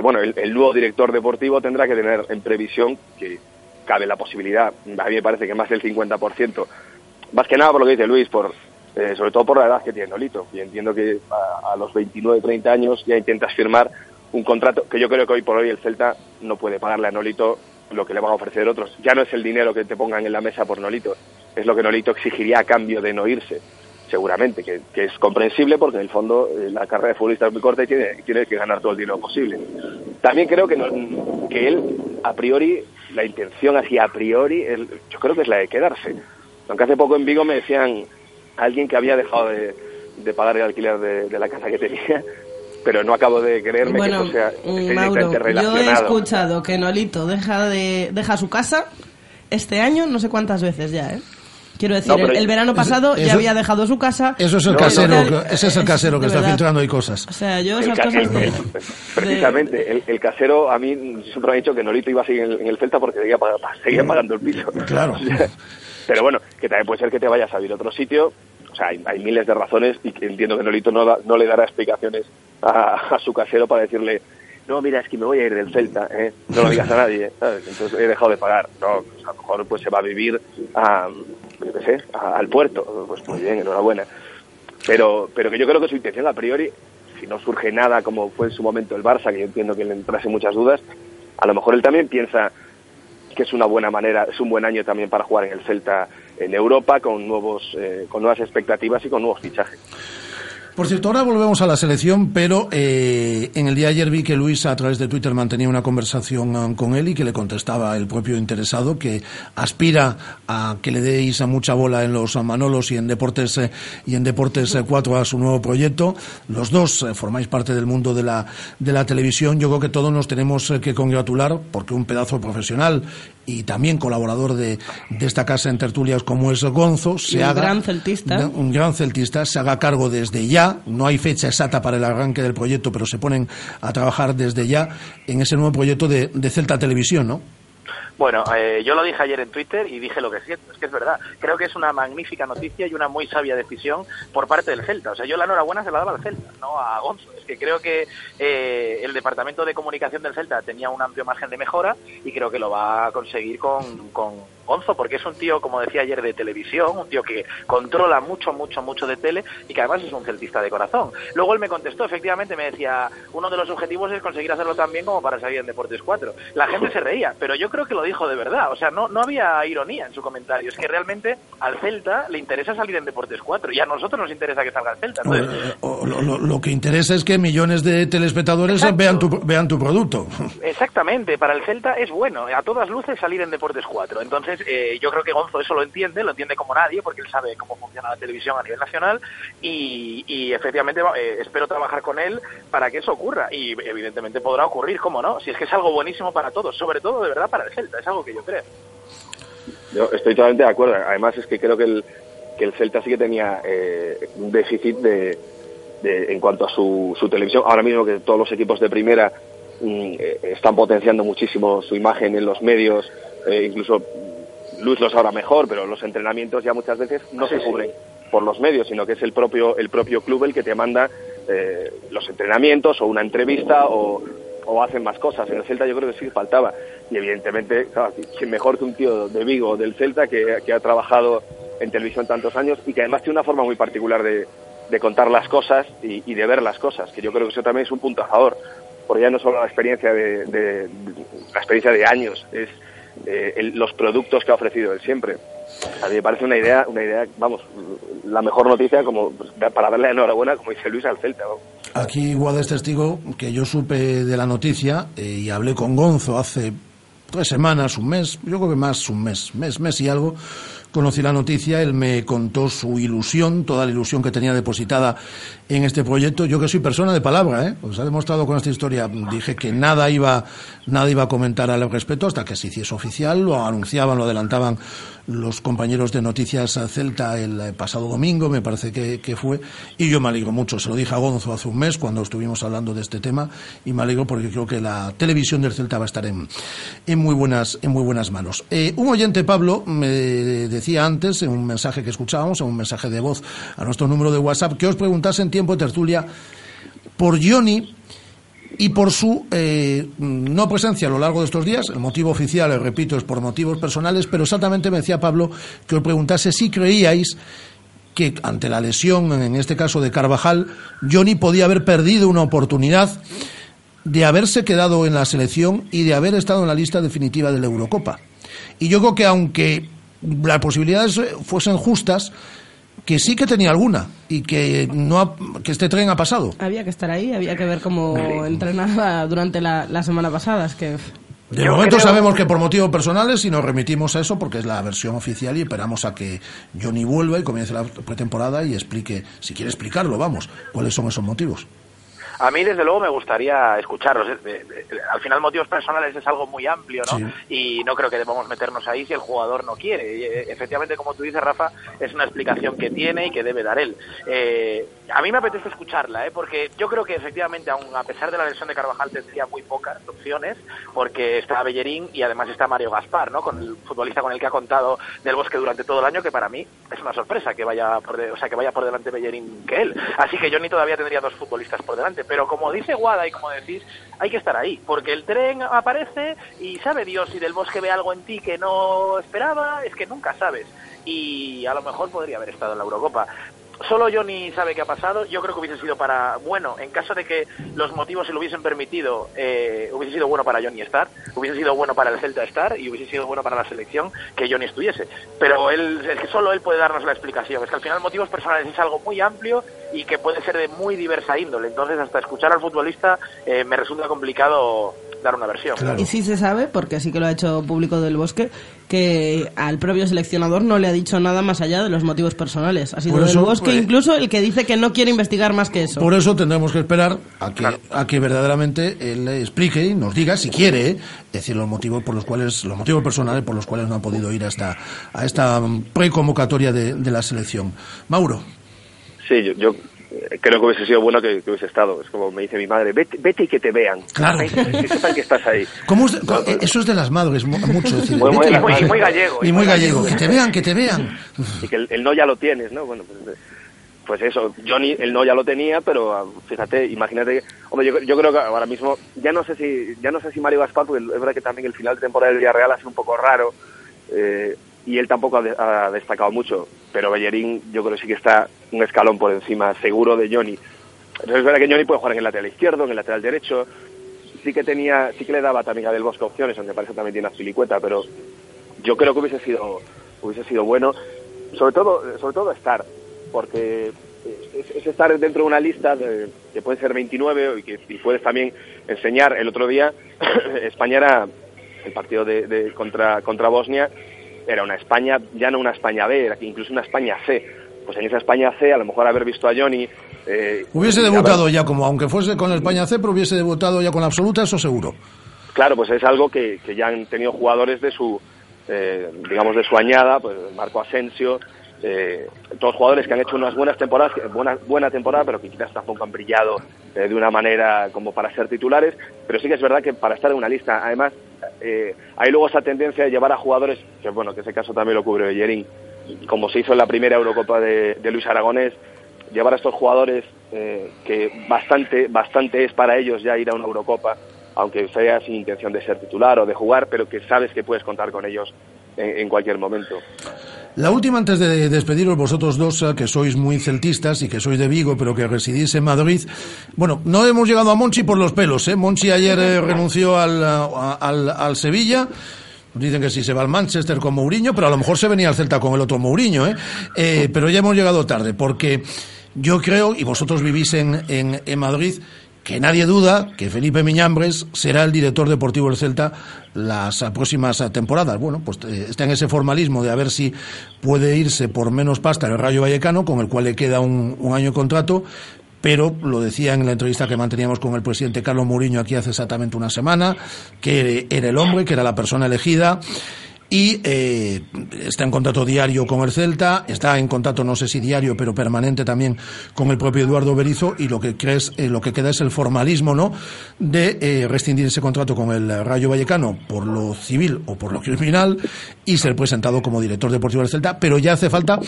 bueno el, el nuevo director deportivo tendrá que tener en previsión que cabe la posibilidad a mí me parece que más del 50% más que nada por lo que dice Luis por eh, sobre todo por la edad que tiene Nolito. Y entiendo que a, a los 29, 30 años ya intentas firmar un contrato que yo creo que hoy por hoy el Celta no puede pagarle a Nolito lo que le van a ofrecer otros. Ya no es el dinero que te pongan en la mesa por Nolito, es lo que Nolito exigiría a cambio de no irse, seguramente, que, que es comprensible porque en el fondo eh, la carrera de futbolista es muy corta y tiene, tiene que ganar todo el dinero posible. También creo que, no- que él, a priori, la intención así a priori, él- yo creo que es la de quedarse. Aunque hace poco en Vigo me decían alguien que había dejado de, de pagar el alquiler de, de la casa que tenía, pero no acabo de creerme Bueno, que eso sea mm, Mauro, directamente yo he relacionado. escuchado que Nolito deja, de, deja su casa este año no sé cuántas veces ya, ¿eh? Quiero decir, No, el, el verano pasado eso- ya había dejado su casa. Eso es el No, casero, no, que- ese es el casero que está verdad. filtrando ahí cosas. O sea, yo esas cosas el- de- el- precisamente, el, el casero a mí siempre me ha dicho que Nolito iba a seguir en el, en el Celta porque seguía, pag- seguía pagando el piso. Claro. O sea, pero bueno, que también puede ser que te vayas a vivir a otro sitio. O sea, hay, hay miles de razones y que entiendo que Nolito no, da- no le dará explicaciones a, a su casero para decirle no, mira, es que me voy a ir del Celta, ¿eh? no lo digas a nadie, ¿sabes? entonces he dejado de pagar. No, pues a lo mejor pues se va a vivir a, yo qué sé, al puerto. Pues muy bien, enhorabuena. Pero, pero que yo creo que su intención a priori, si no surge nada como fue en su momento el Barça, que yo entiendo que le entrase muchas dudas, a lo mejor él también piensa que es una buena manera, es un buen año también para jugar en el Celta en Europa con nuevos, eh, con nuevas expectativas y con nuevos fichajes. Por cierto, ahora volvemos a la selección, pero eh, en el día de ayer vi que Luis a través de Twitter mantenía una conversación um, con él y que le contestaba el propio interesado que aspira a que le deis mucha bola en los Manolos y en Deportes eh, y en Deportes eh, 4 a su nuevo proyecto. Los dos eh, formáis parte del mundo de la de la televisión. Yo creo que todos nos tenemos eh, que congratular porque un pedazo profesional y también colaborador de, de esta casa en tertulias como es Gonzo se un haga gran celtista. un gran celtista se haga cargo desde ya, no hay fecha exacta para el arranque del proyecto, pero se ponen a trabajar desde ya en ese nuevo proyecto de, de Celta Televisión, ¿no? Bueno, eh, yo lo dije ayer en Twitter y dije lo que siento, es que es verdad. Creo que es una magnífica noticia y una muy sabia decisión por parte del Celta. O sea, yo la enhorabuena se la daba al Celta, no a Gonzo. Es que creo que eh, el departamento de comunicación del Celta tenía un amplio margen de mejora y creo que lo va a conseguir con, con Gonzo, porque es un tío, como decía ayer, de televisión, un tío que controla mucho, mucho, mucho de tele y que además es un celtista de corazón. Luego él me contestó, efectivamente, me decía, uno de los objetivos es conseguir hacerlo tan bien como para salir en Deportes 4. La gente se reía, pero yo creo que lo dijo de verdad, o sea, no, no había ironía en su comentario, es que realmente al Celta le interesa salir en Deportes 4 y a nosotros nos interesa que salga el Celta. Entonces, lo, lo- lo que interesa es que millones de telespectadores Exacto. vean tu, vean tu producto. Exactamente, para el Celta es bueno, a todas luces salir en Deportes 4. Entonces, eh, yo creo que Gonzo eso lo entiende, lo entiende como nadie, porque él sabe cómo funciona la televisión a nivel nacional y, y efectivamente eh, espero trabajar con él para que eso ocurra. Y evidentemente podrá ocurrir, ¿cómo no? Si es que es algo buenísimo para todos, sobre todo de verdad para el Celta, es algo que yo creo. Yo estoy totalmente de acuerdo. Además es que creo que el, que el Celta sí que tenía eh, un déficit de, en cuanto a su, su televisión. Ahora mismo que todos los equipos de primera mm, eh, están potenciando muchísimo su imagen en los medios, incluso Luis lo sabrá mejor, pero los entrenamientos ya muchas veces no se cubren por los medios, sino que es el propio el propio club el que te manda eh, los entrenamientos o una entrevista o, o hacen más cosas. En el Celta yo creo que sí faltaba. Y evidentemente, claro, ¿quién mejor que un tío de Vigo del Celta que, que ha trabajado en televisión tantos años y que además tiene una forma muy particular de, de contar las cosas y, y de ver las cosas, que yo creo que eso también es un punto a favor. Porque ya no solo la experiencia de, de- de- la experiencia de años, es eh, el- los productos que ha ofrecido él siempre. A mí me parece una idea, una idea, vamos, la mejor noticia como pues, para darle enhorabuena, como dice Luis, al Celta. Aquí igual es testigo que yo supe de la noticia eh, y hablé con Gonzo hace tres semanas, un mes, yo creo que más un mes, mes, mes y algo. Conocí la noticia, él me contó su ilusión, toda la ilusión que tenía depositada en este proyecto. Yo que soy persona de palabra, ¿eh? Os ha demostrado con esta historia. Dije que nada iba, nada iba a comentar al respecto hasta que se hiciese oficial, lo anunciaban, lo adelantaban los compañeros de Noticias Celta el pasado domingo, me parece que, que fue, y yo me alegro mucho. Se lo dije a Gonzo hace un mes cuando estuvimos hablando de este tema, y me alegro porque creo que la televisión del Celta va a estar en, en muy buenas, en muy buenas manos. Eh, un oyente, Pablo, me decía antes, en un mensaje que escuchábamos, en un mensaje de voz a nuestro número de WhatsApp, que os preguntase en tiempo de tertulia por Johnny y por su eh, no presencia a lo largo de estos días. El motivo oficial, eh, repito, es por motivos personales, pero exactamente me decía Pablo que os preguntase si creíais que ante la lesión, en este caso de Carvajal, Johnny podía haber perdido una oportunidad de haberse quedado en la selección y de haber estado en la lista definitiva de la Eurocopa. Y yo creo que aunque las posibilidades fuesen justas, que sí que tenía alguna y que no que este tren ha pasado. Había que estar ahí, había que ver cómo entrenaba durante la, la semana pasada. Es que de momento sabemos que por motivos personales y nos remitimos a eso porque es la versión oficial y esperamos a que Johnny vuelva y comience la pretemporada y explique, si quiere explicarlo, vamos, cuáles son esos motivos. A mí, desde luego, me gustaría escucharlos. Al final, motivos personales es algo muy amplio, ¿no? Y no creo que debamos meternos ahí si el jugador no quiere. Eh, efectivamente, como tú dices, Rafa, es una explicación que tiene y que debe dar él. Eh, a mí me apetece escucharla, ¿eh? porque yo creo que efectivamente, aun a pesar de la lesión de Carvajal, tendría muy pocas opciones, porque está Bellerín y además está Mario Gaspar, ¿no? Con el futbolista con el que ha contado del Bosque durante todo el año, que para mí es una sorpresa que vaya por, o sea, que vaya por delante Bellerín que él. Así que yo ni todavía tendría dos futbolistas por delante pero como dice Guada y como decís, hay que estar ahí, porque el tren aparece y sabe Dios si del bosque ve algo en ti que no esperaba, es que nunca sabes. Y a lo mejor podría haber estado en la Eurocopa solo Johnny sabe qué ha pasado. Yo creo que hubiese sido para bueno, en caso de que los motivos se lo hubiesen permitido, eh, hubiese sido bueno para Johnny estar, hubiese sido bueno para el Celta estar y hubiese sido bueno para la selección que Johnny estuviese. Pero él, es que solo él puede darnos la explicación. Es que al final motivos personales es algo muy amplio y que puede ser de muy diversa índole. Entonces, hasta escuchar al futbolista eh, me resulta complicado dar una versión. Y sí se sabe, porque sí que lo ha hecho público del Bosque, que al propio seleccionador no le ha dicho nada más allá de los motivos personales. Ha sido del Bosque pues, incluso el que dice que no quiere investigar más que eso. Por eso tendremos que esperar a que, a que verdaderamente él le explique y nos diga, si quiere, decir los motivos por los cuales, los motivos personales por los cuales no ha podido ir a esta, a esta preconvocatoria de, de la selección. Mauro. Sí, yo, yo creo que hubiese sido bueno que, hubiese estado. Es como me dice mi madre, vete, vete y que te vean. Claro. Que sepan que estás ahí. eso es de las madres, mucho. Decir, muy, muy, gallego. Y muy gallego. Que te vean, que te vean. Y que el, no ya lo tienes, ¿no? Bueno, pues, pues, eso, Johnny el no ya lo tenía, pero ah, fíjate, imagínate, hombre, yo, yo, creo que ahora mismo, ya no sé si ya no sé si Mario Gaspar, porque es verdad que también el final de temporada del Villarreal ha sido un poco raro, eh, y él tampoco ha, destacado mucho, pero Bellerín yo creo que sí que está un escalón por encima, seguro de Johnny. Entonces es verdad que Johnny puede jugar en el lateral izquierdo, en el lateral derecho, sí que tenía, sí que le daba también a Del Bosque opciones, aunque parece que también tiene a Filicueta, pero yo creo que hubiese sido, hubiese sido bueno, sobre todo, sobre todo estar, porque es, estar dentro de una lista de, que puede ser 29 y que y puedes también enseñar. El otro día España era el partido de, contra, contra Bosnia era una España, ya no una España B, era incluso una España C. Pues en esa España C, a lo mejor haber visto a Johnny... Eh, hubiese debutado ya, como aunque fuese con la España C, pero hubiese debutado ya con la absoluta, eso seguro. Claro, pues es algo que, ya han tenido jugadores de su, eh, digamos, de su añada, pues Marco Asensio, eh, todos jugadores que han hecho unas buenas temporadas, buena, buena temporada, pero que quizás tampoco han brillado de una manera como para ser titulares, pero sí que es verdad que para estar en una lista, además, eh, hay luego esa tendencia de llevar a jugadores, que bueno, que ese caso también lo cubre Bellerín, como se hizo en la primera Eurocopa de, Luis Aragonés, llevar a estos jugadores eh, que bastante, bastante es para ellos ya ir a una Eurocopa, aunque sea sin intención de ser titular o de jugar, pero que sabes que puedes contar con ellos en, cualquier momento. La última antes de despediros vosotros dos, eh, que sois muy celtistas y que sois de Vigo, pero que residís en Madrid. Bueno, no hemos llegado a Monchi por los pelos, ¿eh? Monchi ayer eh, renunció al, al, al, Sevilla. Dicen que si se va al Manchester con Mourinho, pero a lo mejor se venía al Celta con el otro Mourinho, ¿eh? eh pero ya hemos llegado tarde, porque yo creo, y vosotros vivís en, en, en Madrid, que nadie duda que Felipe Miñambres será el director deportivo del Celta las próximas temporadas. Bueno, pues eh, está en ese formalismo de a ver si puede irse por menos pasta el Rayo Vallecano, con el cual le queda un, año de contrato, pero lo decía en la entrevista que manteníamos con el presidente Carlos Mourinho aquí hace exactamente una semana, que era el hombre, que era la persona elegida y eh, está en contacto diario con el Celta, está en contacto no sé si diario pero permanente también con el propio Eduardo Berizo y lo que crees, eh, lo que queda es el formalismo no de eh, rescindir ese contrato con el Rayo Vallecano por lo civil o por lo criminal y ser presentado como director deportivo del Celta, pero ya hace falta,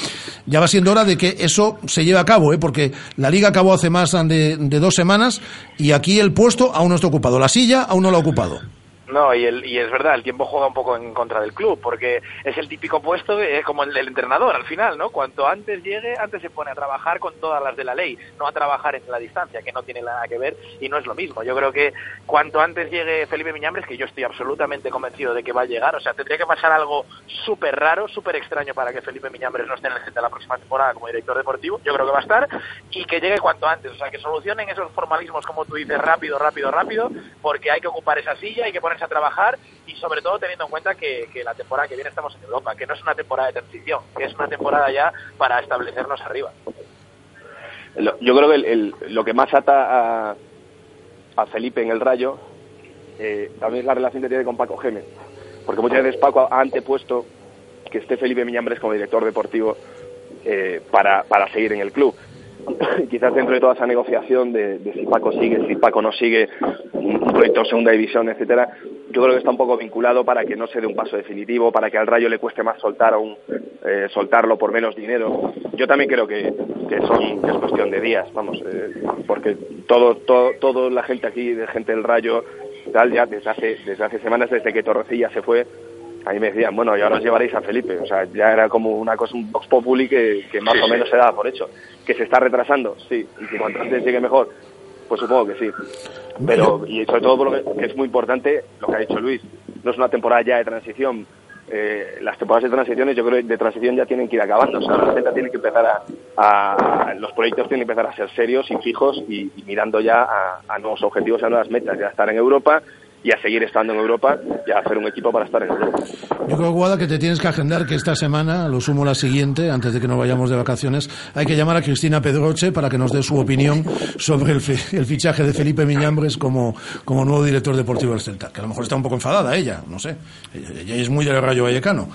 ya va siendo hora de que eso se lleve a cabo, ¿eh? porque la liga acabó hace más de, de dos semanas y aquí el puesto aún no está ocupado, la silla aún no la ha ocupado. No, y, el, y es verdad, el tiempo juega un poco en contra del club, porque es el típico puesto de, como el del entrenador al final, ¿no? Cuanto antes llegue, antes se pone a trabajar con todas las de la ley, no a trabajar en la distancia, que no tiene nada que ver y no es lo mismo. Yo creo que cuanto antes llegue Felipe Miñambres, que yo estoy absolutamente convencido de que va a llegar, o sea, tendría que pasar algo súper raro, súper extraño para que Felipe Miñambres no esté en el centro de la próxima temporada como director deportivo, yo creo que va a estar, y que llegue cuanto antes, o sea, que solucionen esos formalismos, como tú dices, rápido, rápido, rápido, porque hay que ocupar esa silla, hay que a trabajar y sobre todo teniendo en cuenta que, que, la temporada que viene estamos en Europa, que no es una temporada de transición, que es una temporada ya para establecernos arriba. Yo creo que el, el, lo que más ata a, a Felipe en el Rayo eh, también es la relación que tiene con Paco Gémez, porque muchas veces Paco ha antepuesto que esté Felipe Miñambres como director deportivo eh, para, para seguir en el club. quizás dentro de toda esa negociación de, si Paco sigue, si Paco no sigue, un proyecto segunda división, etcétera, yo creo que está un poco vinculado para que no se dé un paso definitivo, para que al Rayo le cueste más soltar un, eh, soltarlo por menos dinero. Yo también creo que, son, es cuestión de días, vamos, eh, porque todo, todo, toda la gente aquí, de gente del Rayo, tal, ya desde hace, desde hace semanas, desde que Torrecilla se fue, a mí me decían, bueno, y ahora os llevaréis a Felipe. O sea, ya era como una cosa, un vox populi que, que más sí, o menos sí. se daba por hecho. ¿Que se está retrasando? Sí. ¿Y que cuanto antes llegue mejor? Pues supongo que sí. Pero, y sobre todo por lo que, que es muy importante, lo que ha dicho Luis, no es una temporada ya de transición. Eh, las temporadas de transiciones, yo creo que de transición ya tienen que ir acabando. O sea, la gente tiene que empezar a, a, los proyectos tienen que empezar a ser serios y fijos y, y mirando ya a, a nuevos objetivos, a nuevas metas, ya estar en Europa y a seguir estando en Europa y a hacer un equipo para estar en Europa. Yo creo, Guada, que te tienes que agendar que esta semana, lo sumo la siguiente, antes de que nos vayamos de vacaciones, hay que llamar a Cristina Pedroche para que nos dé su opinión sobre el, el fichaje de Felipe Miñambres como, como nuevo director deportivo del Celta, que a lo mejor está un poco enfadada ella, no sé. Ella es muy del Rayo Vallecano.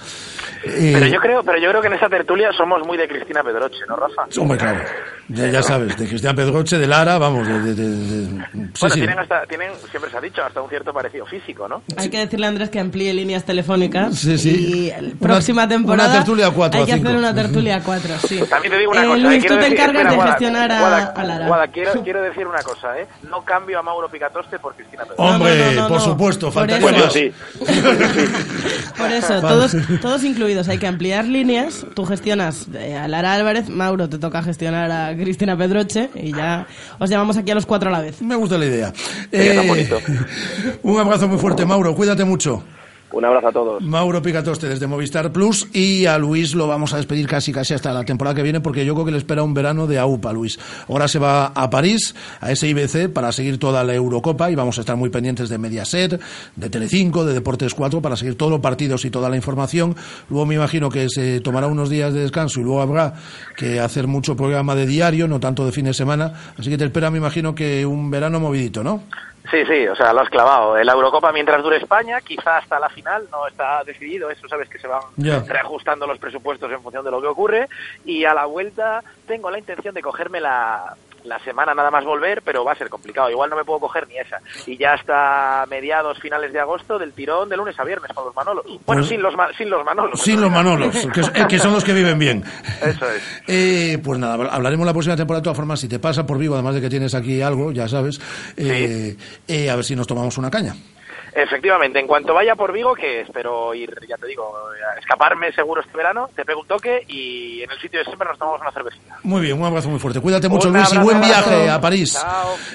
Eh, pero yo creo, pero yo creo que en esa tertulia somos muy de Cristina Pedroche, ¿no, Rafa? Hombre, claro. Ya, ya sabes, de Cristina Pedroche, de Lara, vamos, de... de, de, de sí, bueno, sí. Tienen, hasta, tienen, siempre se ha dicho, hasta un cierto parecido físico, ¿no? Hay que decirle a Andrés que amplíe líneas telefónicas. Sí, sí. Y la próxima temporada. Una tertulia 4 Hay que hacer una tertulia 4, sí. También te digo una eh, cosa. Luis, eh, tú te decir, encargas espera, de Guada, gestionar a, Guada, a Lara. Guada, quiero, quiero decir una cosa, ¿eh? No cambio a Mauro Picatoste por Cristina Pedroche. Hombre, no, no, no, por no. supuesto, Por faltaría eso. más. Sí. Por eso, todos, todos incluidos. Hay que ampliar líneas. Tú gestionas eh, a Lara Álvarez, Mauro te toca gestionar a Cristina Pedroche y ya os llamamos aquí a los cuatro a la vez. Me gusta la idea. Tan bonito. un abrazo muy fuerte, Mauro. Cuídate mucho. Un abrazo a todos. Mauro Picatoste desde Movistar Plus y a Luis lo vamos a despedir casi casi hasta la temporada que viene porque yo creo que le espera un verano de AUPA, Luis. Ahora se va a París, a ese IBC, para seguir toda la Eurocopa y vamos a estar muy pendientes de Mediaset, de Telecinco, de Deportes 4 para seguir todos los partidos y toda la información. Luego me imagino que se tomará unos días de descanso y luego habrá que hacer mucho programa de diario, no tanto de fin de semana. Así que te espera, me imagino que un verano movidito, ¿no? Sí, sí, o sea, lo has clavado. La Eurocopa mientras dure España, quizá hasta la final, no está decidido, eso sabes que se van reajustando los presupuestos en función de lo que ocurre. Y a la vuelta tengo la intención de cogerme la, la semana nada más volver, pero va a ser complicado. Igual no me puedo coger ni esa. Y ya hasta mediados, finales de agosto, del tirón de lunes a viernes con los Manolos. Bueno, Pues- sin, los, sin los Manolos. Sin los Manolos, que, eh, que son los que viven bien. Eso es. Eh, pues nada, hablaremos la próxima temporada de todas formas. Si te pasa por vivo, además de que tienes aquí algo, ya sabes, eh, eh, a ver si nos tomamos una caña. Efectivamente, en cuanto vaya por Vigo, que espero ir, ya te digo, a escaparme seguro este verano, te pego un toque y en el sitio de siempre nos tomamos una cervecita. Muy bien, un abrazo muy fuerte. Cuídate mucho, Un Luis, y buen abrazo. viaje a París.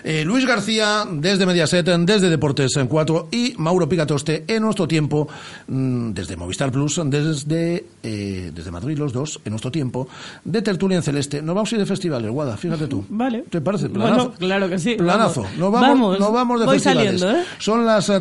Eh, Luis García, desde Mediaset, desde Deportes en 4, y Mauro Picatoste, en nuestro tiempo, mm, desde Movistar Plus, desde, eh, desde Madrid, los dos, en nuestro tiempo, de Tertulia en Celeste. Nos vamos a ir de festivales, Guada, fíjate tú. Vale. ¿Te parece? Bueno, Planazo. claro que sí. Planazo. Vamos. Nos vamos, Vamos. nos vamos de Voy festivales. saliendo, ¿eh? Son las eh,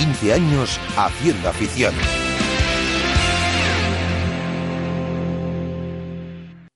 20 años haciendo afición.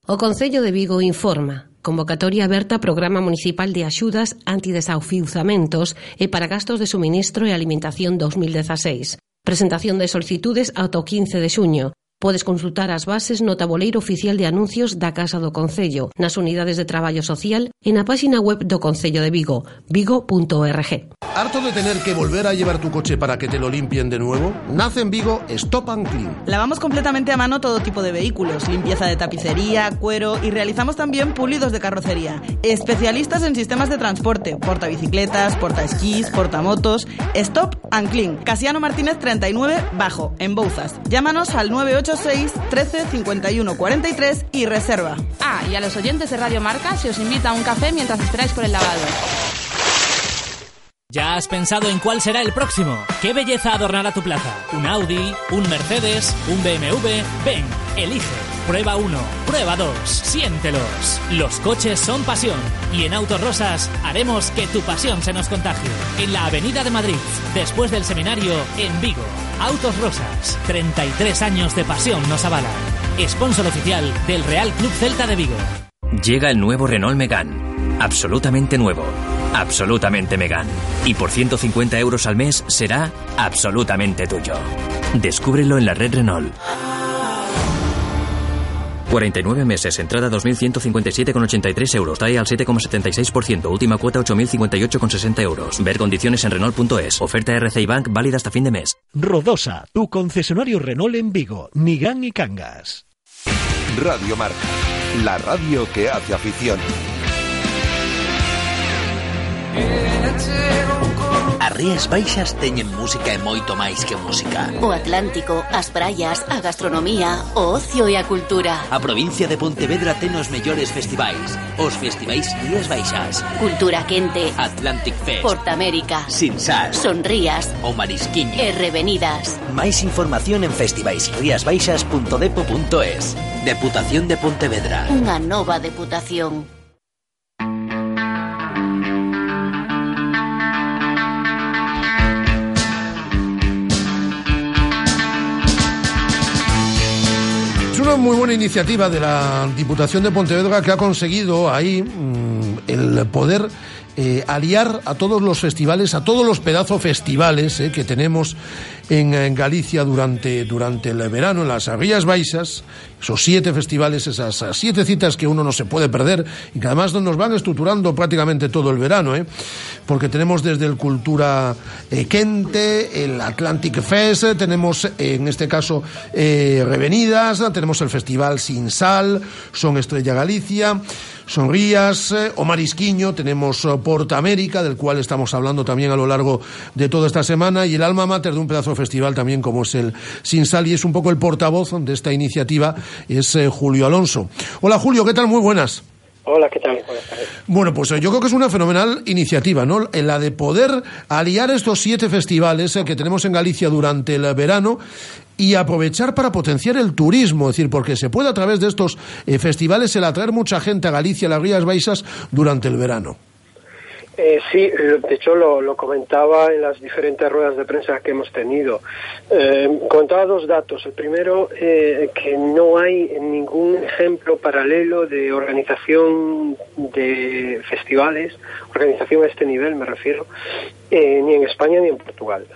O Concello de Vigo informa. Convocatoria aberta Programa Municipal de Axudas Antidesafiuzamentos e para gastos de suministro e alimentación 2016. Presentación de solicitudes ata o 15 de xuño. Podes consultar as bases no tabuleiro oficial de anuncios da Casa do Concello, nas unidades de traballo social e na páxina web do Concello de Vigo, vigo.org. ¿Harto de tener que volver a llevar tu coche para que te lo limpien de nuevo? Nace en Vigo Stop and Clean. Lavamos completamente a mano todo tipo de vehículos, limpieza de tapicería, cuero y realizamos también pulidos de carrocería. Especialistas en sistemas de transporte, portabicicletas, portaesquís, portamotos. Stop and Clean. Casiano Martínez 39 Bajo, en Bouzas. Llámanos al 986 13 51 43 y reserva. Ah, y a los oyentes de Radio Marca se os invita a un café mientras esperáis por el lavado. ¿Ya has pensado en cuál será el próximo? ¿Qué belleza adornará tu plaza? ¿Un Audi? ¿Un Mercedes? ¿Un BMW? Ven, elige. Prueba 1, prueba 2, siéntelos. Los coches son pasión y en Autos Rosas haremos que tu pasión se nos contagie. En la Avenida de Madrid, después del seminario, en Vigo. Autos Rosas, 33 años de pasión nos avalan. Sponsor oficial del Real Club Celta de Vigo. Llega el nuevo Renault Megane. Absolutamente nuevo. Absolutamente Megane. Y por 150 euros al mes será absolutamente tuyo. Descúbrelo en la red Renault. 49 meses, entrada 2.157,83 euros, TAE al 7,76%, última cuota 8.058,60 euros. Ver condiciones en Renault.es. Oferta RCI Bank válida hasta fin de mes. Rodosa, tu concesionario Renault en Vigo, Nigán y Cangas. Radio Marca, la radio que hace afición. As Rías Baixas teñen música e moito máis que música. O Atlántico, as praias, a gastronomía, o ocio e a cultura. A provincia de Pontevedra ten os mellores festivais. Os festivais Rías Baixas. Cultura Quente. Atlantic Fest. Portamérica. Sinsas. Sonrías. O Marisquiño. E Revenidas. Máis información en festivaisriasbaixas.depo.es. Deputación de Pontevedra. Unha nova deputación. Una muy buena iniciativa de la Diputación de Pontevedra que ha conseguido ahí mm, el poder eh, aliar a todos los festivales, a todos los pedazos festivales eh, que tenemos en, en Galicia durante, durante el verano, en las Rías Baixas, esos siete festivales, esas siete citas que uno no se puede perder y que además nos van estructurando prácticamente todo el verano, ¿eh? porque tenemos desde el Cultura eh, Quente, el Atlantic Fest, eh, tenemos eh, en este caso Revenidas, tenemos el Festival Sin Sal, Son Estrella Galicia, Sonrías, eh, o Marisquiño, tenemos eh, Porta América, del cual estamos hablando también a lo largo de toda esta semana, y el alma mater de un pedazo de festival también como es el Sin Sal, y es un poco el portavoz de esta iniciativa, es eh, Julio Alonso. Hola Julio, ¿qué tal? Muy buenas. Hola, ¿qué tal? Bueno, pues yo creo que es una fenomenal iniciativa, ¿no? En la de poder aliar estos siete festivales que tenemos en Galicia durante el verano y aprovechar para potenciar el turismo, es decir, porque se puede a través de estos eh, festivales el atraer mucha gente a Galicia, a las Rías Baixas, durante el verano. Eh, sí, eh, de hecho lo, comentaba en las diferentes ruedas de prensa que hemos tenido. Eh, comentaba dos datos. El primero, eh, que no hay ningún ejemplo paralelo de organización de festivales, organización a este nivel me refiero, eh, ni en España ni en Portugal.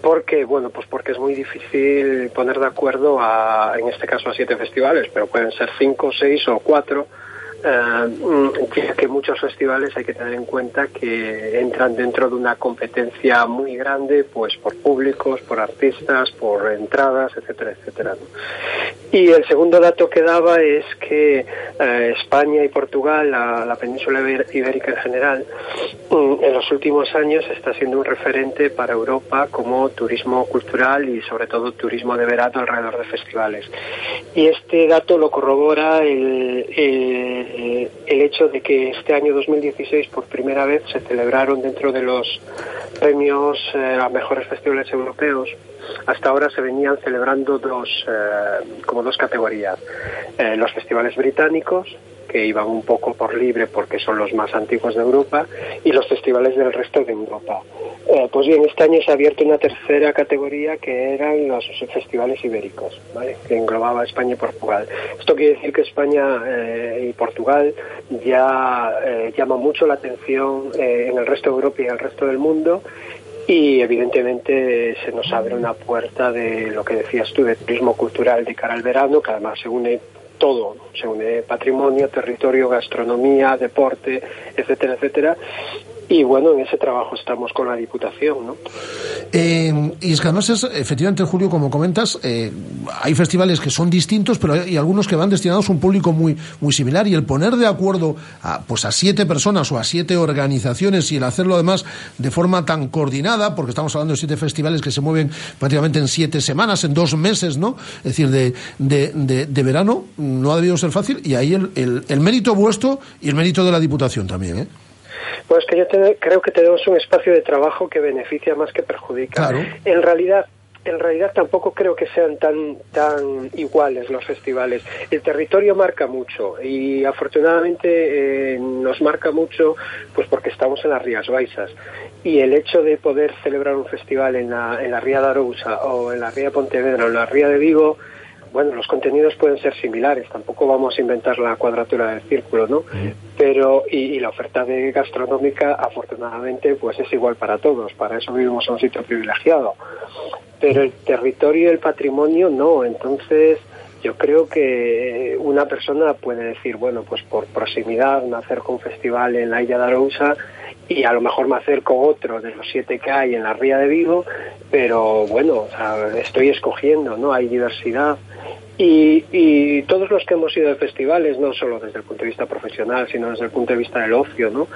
Porque, bueno, pues porque es muy difícil poner de acuerdo a, en este caso, a siete festivales, pero pueden ser cinco, seis o cuatro Uh, que muchos festivales hay que tener en cuenta que entran dentro de una competencia muy grande, pues por públicos, por artistas, por entradas, etcétera, etcétera. Y el segundo dato que daba es que uh, España y Portugal, la, la, península ibérica en general, um, en los últimos años está siendo un referente para Europa como turismo cultural y sobre todo turismo de verano alrededor de festivales. Y este dato lo corrobora el eh, el hecho de que este año 2016 por primera vez se celebraron dentro de los premios eh, a mejores festivales europeos hasta ahora se venían celebrando dos eh, como dos categorías. Los festivales británicos que iban un poco por libre porque son los más antiguos de Europa, y los festivales del resto de Europa. Eh, pues bien, este año se ha abierto una tercera categoría que eran los festivales ibéricos, que englobaba España y Portugal. Esto quiere decir que España eh, y Portugal ya eh, llama mucho la atención eh, en el resto de Europa y en el resto del mundo y evidentemente se nos abre una puerta de lo que decías tú, de turismo cultural de cara al verano, que además se une todo, se une patrimonio, territorio, gastronomía, deporte, etcétera, etcétera, y bueno, en ese trabajo estamos con la Diputación, ¿no? Eh, y es que además es, efectivamente, Julio, como comentas, eh, hay festivales que son distintos, pero hay algunos que van destinados a un público muy, muy similar. Y el poner de acuerdo a, pues a siete personas o a siete organizaciones y el hacerlo además de forma tan coordinada, porque estamos hablando de siete festivales que se mueven prácticamente en siete semanas, en dos meses, ¿no? Es decir, de, de, de, de verano, no ha debido ser fácil. Y ahí el, el, el mérito vuestro y el mérito de la Diputación también, ¿eh? Pues que yo te, creo que tenemos un espacio de trabajo que beneficia más que perjudica. Claro. En realidad, en realidad tampoco creo que sean tan tan iguales los festivales. El territorio marca mucho y afortunadamente eh, nos marca mucho pues porque estamos en las Rías Baixas y el hecho de poder celebrar un festival en la, en la Ría de Arousa o en la Ría de Pontevedra o en la Ría de Vigo bueno, los contenidos pueden ser similares, tampoco vamos a inventar la cuadratura del círculo, ¿no? Pero, y, y, la oferta de gastronómica, afortunadamente, pues es igual para todos, para eso vivimos en un sitio privilegiado. Pero el territorio y el patrimonio no, entonces yo creo que una persona puede decir, bueno, pues por proximidad a un festival en la Isla de Arousa y a lo mejor me acerco otro de los siete que hay en la Ría de Vigo, pero bueno, estoy escogiendo, ¿no? Hay diversidad. Y, y, todos los que hemos ido de festivales, no solo desde el punto de vista profesional, sino desde el punto de vista del ocio, ¿no?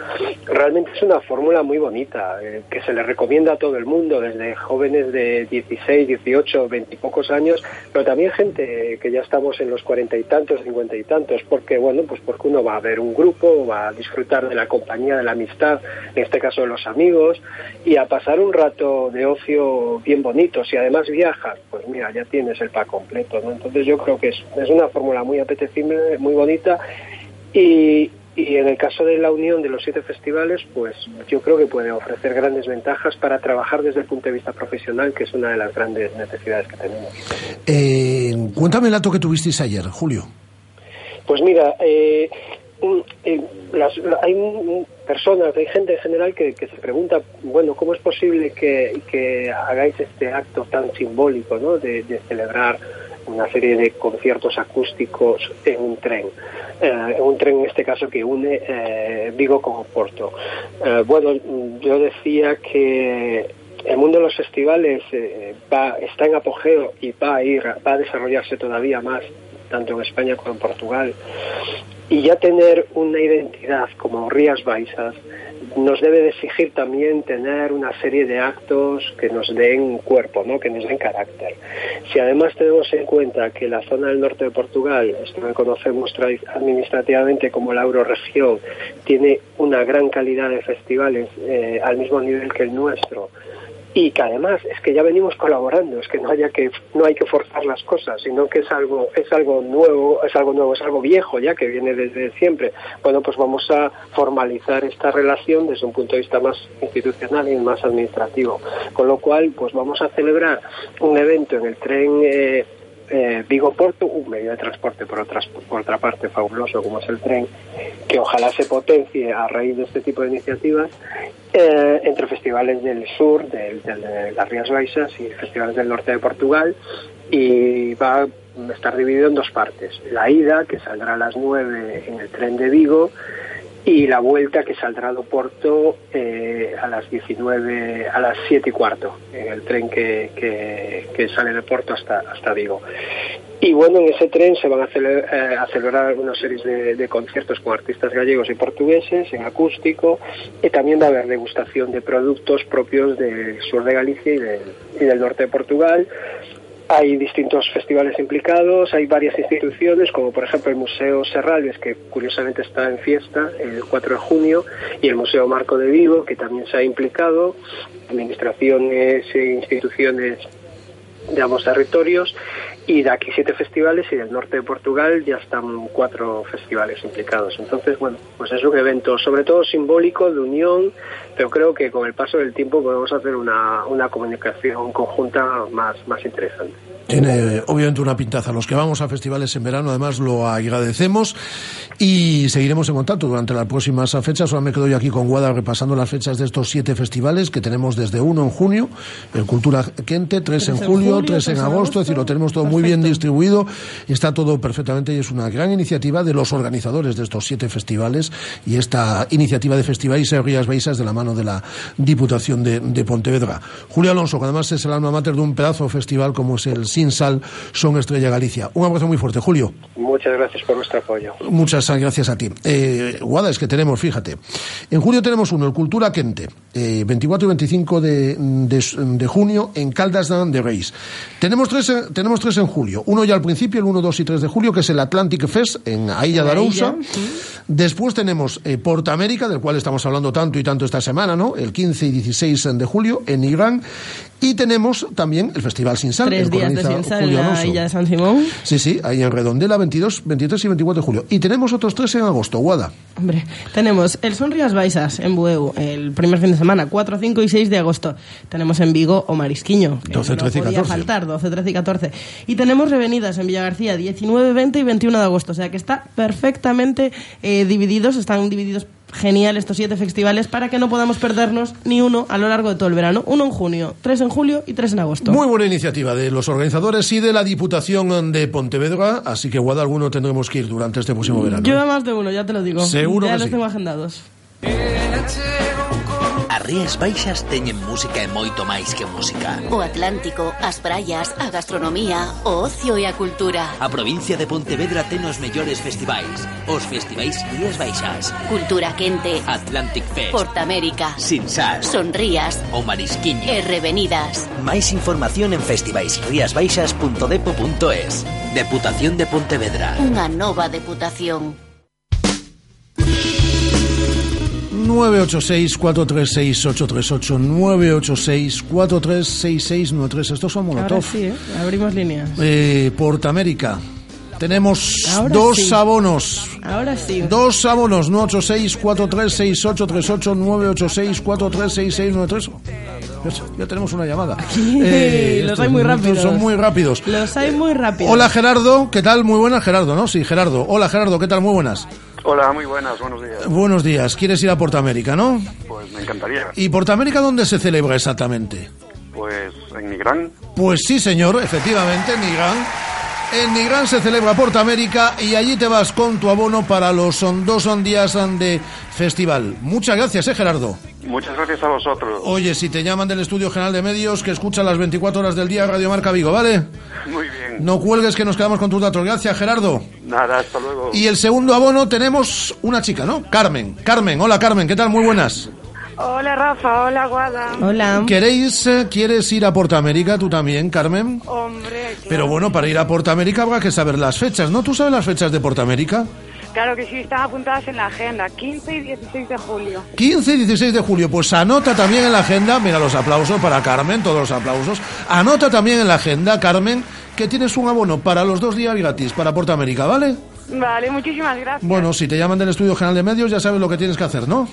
Realmente es una fórmula muy bonita, eh, que se le recomienda a todo el mundo, desde jóvenes de 16, 18, 20 y pocos años, pero también gente que ya estamos en los cuarenta y tantos, cincuenta y tantos, porque, bueno, pues porque uno va a ver un grupo, va a disfrutar de la compañía, de la amistad, en este caso de los amigos, y a pasar un rato de ocio bien bonito. Si además viajas, pues mira, ya tienes el pack completo, ¿no? Entonces yo creo que es, es una fórmula muy apetecible, muy bonita y, y, en el caso de la unión de los siete festivales, pues yo creo que puede ofrecer grandes ventajas para trabajar desde el punto de vista profesional, que es una de las grandes necesidades que tenemos. Eh, cuéntame el dato que tuvisteis ayer, Julio. Pues mira, eh, eh, las, hay personas, hay gente en general que, que, se pregunta, bueno, ¿cómo es posible que, que hagáis este acto tan simbólico, ¿no? de, de celebrar una serie de conciertos acústicos en un tren, eh, un tren en este caso que une eh, Vigo con Oporto. Eh, bueno, yo decía que el mundo de los festivales va, está en apogeo y va a ir, va a desarrollarse todavía más, tanto en España como en Portugal. Y ya tener una identidad como Rías Baixas nos debe de exigir también tener una serie de actos que nos den cuerpo, ¿no? que nos den carácter. Si además tenemos en cuenta que la zona del norte de Portugal, esto que conocemos administrativamente como la Euroregión, tiene una gran calidad de festivales eh, al mismo nivel que el nuestro, y que además es que ya venimos colaborando, es que no haya que no hay que forzar las cosas, sino que es algo es algo nuevo, es algo nuevo, es algo viejo ya que viene desde siempre. Bueno, pues vamos a formalizar esta relación desde un punto de vista más institucional y más administrativo. Con lo cual, pues vamos a celebrar un evento en el tren eh, eh, Vigo Porto, un medio de transporte por otra parte fabuloso como es el tren, que ojalá se potencie a raíz de este tipo de iniciativas eh, entre festivales del sur, de, de, de las Rías Baixas y festivales del norte de Portugal y va a estar dividido en dos partes. La ida, que saldrá a las 9 en el tren de Vigo, y la vuelta que saldrá de Oporto eh, a las 19, a las 7 y cuarto, en el tren que, que, sale de Porto hasta, hasta Vigo. Y bueno, en ese tren se van a, eh, a celebrar una serie de, de, conciertos con artistas gallegos y portugueses en acústico y también va a haber degustación de productos propios del sur de Galicia y del, y del norte de Portugal hay distintos festivales implicados, hay varias instituciones, como por ejemplo el Museo Serralves, que curiosamente está en fiesta el 4 de junio, y el Museo Marco de Vigo, que también se ha implicado, administraciones e instituciones de ambos territorios, y de aquí siete festivales y del norte de Portugal ya están cuatro festivales implicados. Entonces, bueno, pues es un evento sobre todo simbólico de unión, pero creo que con el paso del tiempo podemos hacer una, una comunicación conjunta más, más interesante. Tiene obviamente una pintaza. Los que vamos a festivales en verano, además, lo agradecemos y seguiremos en contacto durante las próximas fechas. Ahora me quedo yo aquí con Guada repasando las fechas de estos siete festivales que tenemos desde uno en junio, el Cultura Quente, tres en julio, tres en agosto, es decir, lo tenemos todo muy bien distribuido, está todo perfectamente y es una gran iniciativa de los organizadores de estos siete festivales y esta iniciativa de festivales Rías Baixas de la mano de la Diputación de, de Pontevedra. Julio Alonso, que además es el alma mater de un pedazo de festival como es el Sin Sal, Son Estrella Galicia. Un abrazo muy fuerte, Julio. Muchas gracias por vuestro apoyo. Muchas gracias a ti. Eh, Guada, es que tenemos, fíjate, en julio tenemos uno, el Cultura Quente, eh, 24 y 25 de, de, de, junio en Caldas de Reis. Tenemos tres, tenemos tres en julio. Uno ya al principio, el 1, 2 y 3 de julio, que es el Atlantic Fest en Ailla de Arousa. Sí. Después tenemos eh, Porta América, del cual estamos hablando tanto y tanto esta semana, ¿no? El 15 y 16 de julio en Irán. Y tenemos también el Festival Sin Sal. Tres días de Sin Sal en la Isla de San Simón. Sí, sí, ahí en Redondela, 22, 23 y 24 de julio. Y tenemos otros tres en agosto, Guada. Hombre, tenemos el Son Rías Baixas en Bueu, el primer fin de semana, 4, 5 y 6 de agosto. Tenemos en Vigo o Marisquiño. 12, 13 no y 14. faltar, 12, 13 y 14. Y tenemos revenidas en Villagarcía, 19, 20 y 21 de agosto. O sea que está perfectamente eh, divididos, están divididos genial estos siete festivales para que no podamos perdernos ni uno a lo largo de todo el verano. Uno en junio, tres en julio y tres en agosto. Muy buena iniciativa de los organizadores y de la Diputación de Pontevedra, así que Guada alguno tendremos que ir durante este próximo verano. Yo más de uno, ya te lo digo. Seguro ya que los sí. tengo agendados. As Rías Baixas teñen música e moito máis que música. O Atlántico, as praias, a gastronomía, o ocio e a cultura. A provincia de Pontevedra ten os mellores festivais. Os festivais Rías Baixas. Cultura Quente. Atlantic Fest. Portamérica. Sinsas. Sonrías. O Marisquiño. E Revenidas. Máis información en festivaisriasbaixas.depo.es. Deputación de Pontevedra. Unha nova deputación. 986-436-838, 986-436693. Estos son Molotov. Ahora sí, ¿eh? abrimos líneas. Eh, Portamérica. Tenemos Ahora dos sí. abonos. Ahora sí. Dos abonos, 986-436838, 986-436693. Ya- tenemos una llamada. Eh, los hay muy rápidos. Son muy rápidos. Los hay muy rápido. Hola Gerardo, ¿qué tal? Muy buenas, Gerardo, ¿no? Sí, Gerardo. Hola Gerardo, ¿qué tal? Muy buenas. Hola, muy buenas, buenos días. Buenos días. ¿Quieres ir a Portamérica, no? Pues me encantaría. ¿Y Portamérica dónde se celebra exactamente? Pues en Nigrán, Pues sí, señor, efectivamente, en Nigrán. En Nigrán se celebra Portamérica y allí te vas con tu abono para los son, dos son días de festival. Muchas gracias, eh, Gerardo. Muchas gracias a vosotros. Oye, si te llaman del Estudio General de Medios, que escucha las 24 horas del día Radio Marca Vigo, ¿vale? Muy bien. No cuelgues que nos quedamos con tus datos. Gracias, Gerardo. Nada, hasta luego. Y el segundo abono tenemos una chica, ¿no? Carmen. Carmen, hola Carmen, ¿qué tal? Muy buenas. Hola Rafa, hola Guada. Hola. ¿Queréis, eh, quieres ir a Portamérica tú también, Carmen? Hombre, Pero bueno, para ir a Portamérica habrá que saber las fechas, ¿no? ¿Tú sabes las fechas de Portamérica? Claro que sí, están apuntadas en la agenda, 15 y 16 de julio. 15 y 16 de julio, pues anota también en la agenda, mira los aplausos para Carmen, todos los aplausos, anota también en la agenda, Carmen, que tienes un abono para los dos días gratis para Portamérica, ¿vale? Vale, muchísimas gracias. Bueno, si te llaman del Estudio General de Medios ya sabes lo que tienes que hacer, ¿no?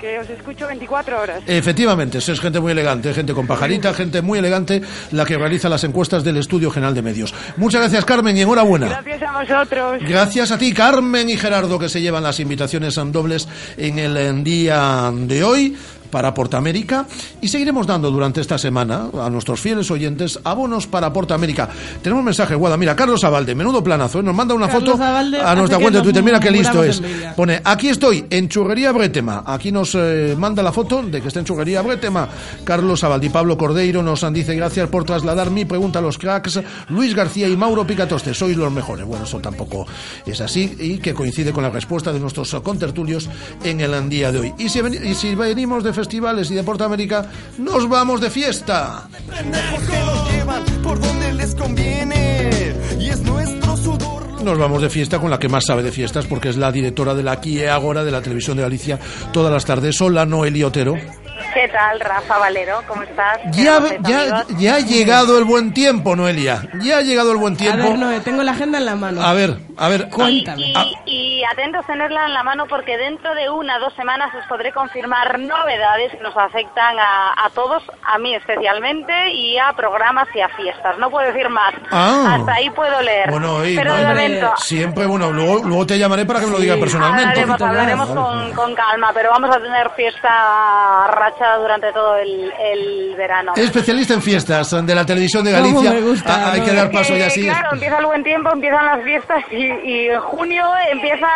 Que os escucho 24 horas. Efectivamente, es gente muy elegante, gente con pajarita, gente muy elegante la que realiza las encuestas del Estudio General de Medios. Muchas gracias, Carmen, y enhorabuena. Gracias a vosotros. Gracias a ti, Carmen y Gerardo, que se llevan las invitaciones en dobles en el día de hoy para Portamérica y seguiremos dando durante esta semana a nuestros fieles oyentes abonos para Portamérica. Tenemos un mensaje, Guada, mira, Carlos Abalde, menudo planazo, ¿eh? nos manda una Carlos foto Abalde a nuestra cuenta de Twitter, mira qué listo es. Pone, aquí estoy, en Churrería Bretema, aquí nos eh, manda la foto de que está en Churrería Bretema. Carlos Abalde y Pablo Cordeiro nos dice gracias por trasladar mi pregunta a los cracks, Luis García y Mauro Picatoste, sois los mejores. Bueno, eso tampoco es así y que coincide con la respuesta de nuestros contertulios en el día de hoy. Y si, ven- y si venimos de festivales y de Portamérica, nos vamos de fiesta. Nos vamos de fiesta con la que más sabe de fiestas porque es la directora de la Aquí Agora de la Televisión de Galicia todas las tardes. Hola, Noeli Otero. ¿Qué tal, Rafa Valero? ¿Cómo estás? Ya, ¿Qué haces, ya, ya ha llegado el buen tiempo, Noelia. Ya ha llegado el buen A tiempo. ver, Noé, tengo la agenda en la mano. A ver, a ver. Cuéntame. Ah, Y atentos tenerla en la mano porque dentro de una dos semanas os podré confirmar novedades que nos afectan a, a todos, a mí especialmente, y a programas y a fiestas. No puedo decir más. Ah. Hasta ahí puedo leer. Bueno, y, Pero de no, momento... siempre, bueno, luego, luego te llamaré para que me lo diga personalmente. Hablaremos, hablaremos con, con calma, pero vamos a tener fiesta durante todo el, el verano. Especialista en fiestas de la televisión de Galicia. me gusta, Ah, hay que dar paso ya así. Claro, empieza el buen tiempo, empiezan las fiestas y, y en junio empieza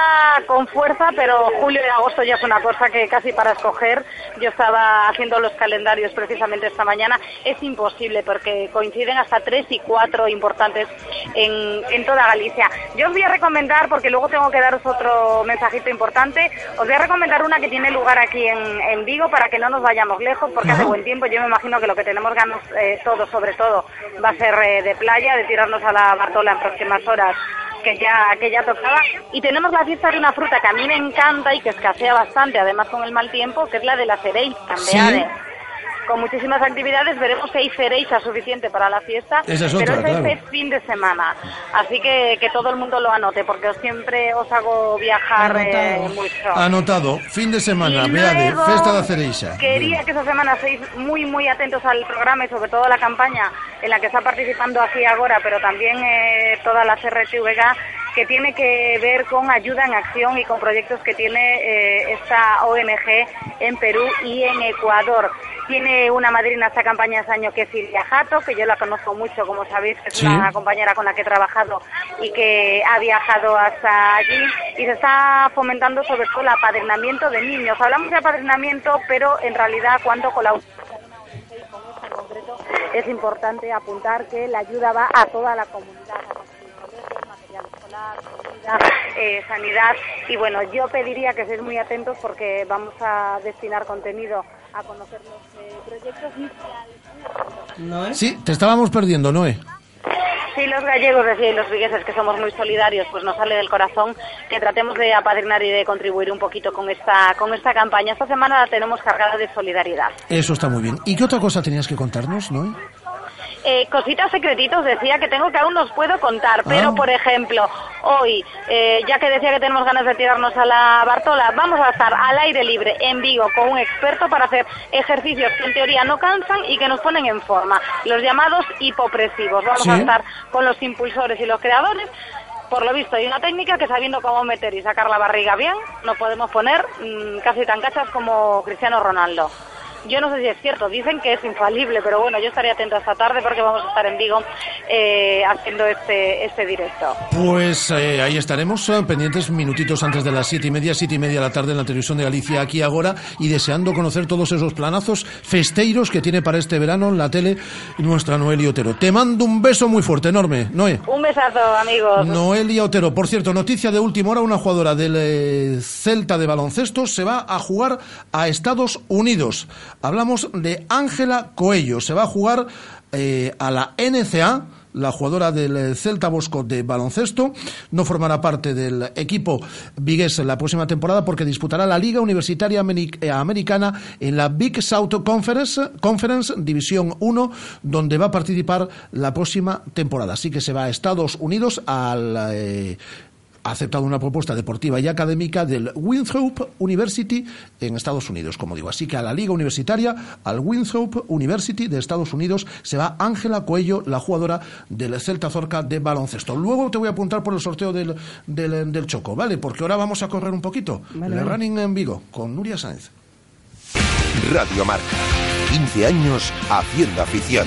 con fuerza, pero julio y agosto ya es una cosa que casi para escoger. Yo estaba haciendo los calendarios precisamente esta mañana. Es imposible porque coinciden hasta tres y cuatro importantes en, en toda Galicia. Yo os voy a recomendar, porque luego tengo que daros otro mensajito importante, os voy a recomendar una que tiene lugar aquí en, en Vigo para que no nos vayamos lejos porque hace buen tiempo. Yo me imagino que lo que tenemos ganas eh, todos, sobre todo, va a ser eh, de playa, de tirarnos a la Bartola en próximas horas que ya que ya tocaba y tenemos la fiesta de una fruta que a mí me encanta y que escasea bastante además con el mal tiempo que es la de la cerei cambeade con muchísimas actividades veremos si hay cereiza suficiente para la fiesta Esa es pero es este claro. fin de semana así que que todo el mundo lo anote porque os siempre os hago viajar eh, mucho Anotado, fin de semana, luego festa da cereixa. Quería que esta semana seáis muy, muy atentos al programa y sobre todo a la campaña en la que está participando aquí ahora, pero también eh, toda la CRTVG, que tiene que ver con ayuda en acción y con proyectos que tiene eh, esta ONG en Perú y en Ecuador. Tiene una madrina esta campaña este año que es Silvia Jato, que yo la conozco mucho, como sabéis, es Sí. una compañera con la que he trabajado y que ha viajado hasta allí y se está fomentando sobre todo el apadrinamiento de niños. Hablamos de apadrinamiento, pero en realidad cuando colaboramos es importante apuntar que la ayuda va a toda la comunidad, a los colegios, material escolar, eh, sanidad y bueno, yo pediría que seáis muy atentos porque vamos a destinar contenido a conocer los eh, proyectos y ¿No Sí, te estábamos perdiendo, Noé. Si los gallegos decía y los vigueses que somos muy solidarios, pues nos sale del corazón que tratemos de apadrinar y de contribuir un poquito con esta con esta campaña. Esta semana la tenemos cargada de solidaridad. Eso está muy bien. ¿Y qué otra cosa tenías que contarnos, Noé? Eh, cositas secretitos decía que tengo que aún nos puedo contar, pero Ah. por ejemplo, hoy, eh, ya que decía que tenemos ganas de tirarnos a la Bartola, vamos a estar al aire libre en Vigo con un experto para hacer ejercicios que en teoría no cansan y que nos ponen en forma, los llamados hipopresivos. Vamos Sí. a estar con los impulsores y los creadores. Por lo visto hay una técnica que sabiendo cómo meter y sacar la barriga bien, nos podemos poner mm, casi tan cachas como Cristiano Ronaldo. Yo no sé si es cierto, dicen que es infalible, pero bueno, yo estaré atenta esta tarde porque vamos a estar en Vigo eh, haciendo este, este directo. Pues eh, ahí estaremos, eh, pendientes minutitos antes de las siete y media, siete y media de la tarde en la televisión de Galicia, aquí ahora, y deseando conocer todos esos planazos festeiros que tiene para este verano en la tele nuestra Noelia Otero. Te mando un beso muy fuerte, enorme, Noé. Un besazo, amigos. Noelia Otero. Por cierto, noticia de última hora, una jugadora del eh, Celta de baloncesto se va a jugar a Estados Unidos. Hablamos de Ángela Coello. Se va a jugar eh, a la NCA. La jugadora del eh, Celta Bosco de baloncesto no formará parte del equipo vigués la próxima temporada porque disputará la Liga Universitaria eh, Americana en la Big South Conference, Conference División 1, donde va a participar la próxima temporada. Así que se va a Estados Unidos al eh, ha aceptado una propuesta deportiva y académica del Winthrop University en Estados Unidos, como digo. Así que a la Liga Universitaria, al Winthrop University de Estados Unidos, se va Ángela Cuello, la jugadora del Celta Zorca de baloncesto. Luego te voy a apuntar por el sorteo del, del, del Choco, ¿vale? Porque ahora vamos a correr un poquito. Vale, el running en Vigo con Nuria Sáenz. Radio Marca. 15 años haciendo afición.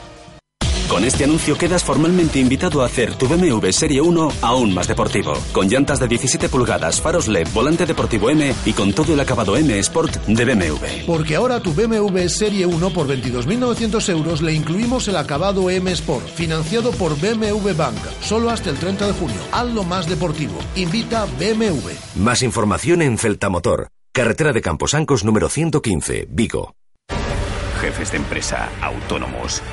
Con este anuncio quedas formalmente invitado a hacer tu BMW Serie 1 aún más deportivo. Con llantas de 17 pulgadas, faros LED, volante deportivo M y con todo el acabado M Sport de BMW. Porque ahora tu BMW Serie 1 por 22.900 euros le incluimos el acabado M Sport, financiado por BMW Bank, solo hasta el 30 de junio. Hazlo más deportivo. Invita BMW. Más información en Celtamotor, carretera de Camposancos número 115, Vigo. Jefes de empresa, autónomos,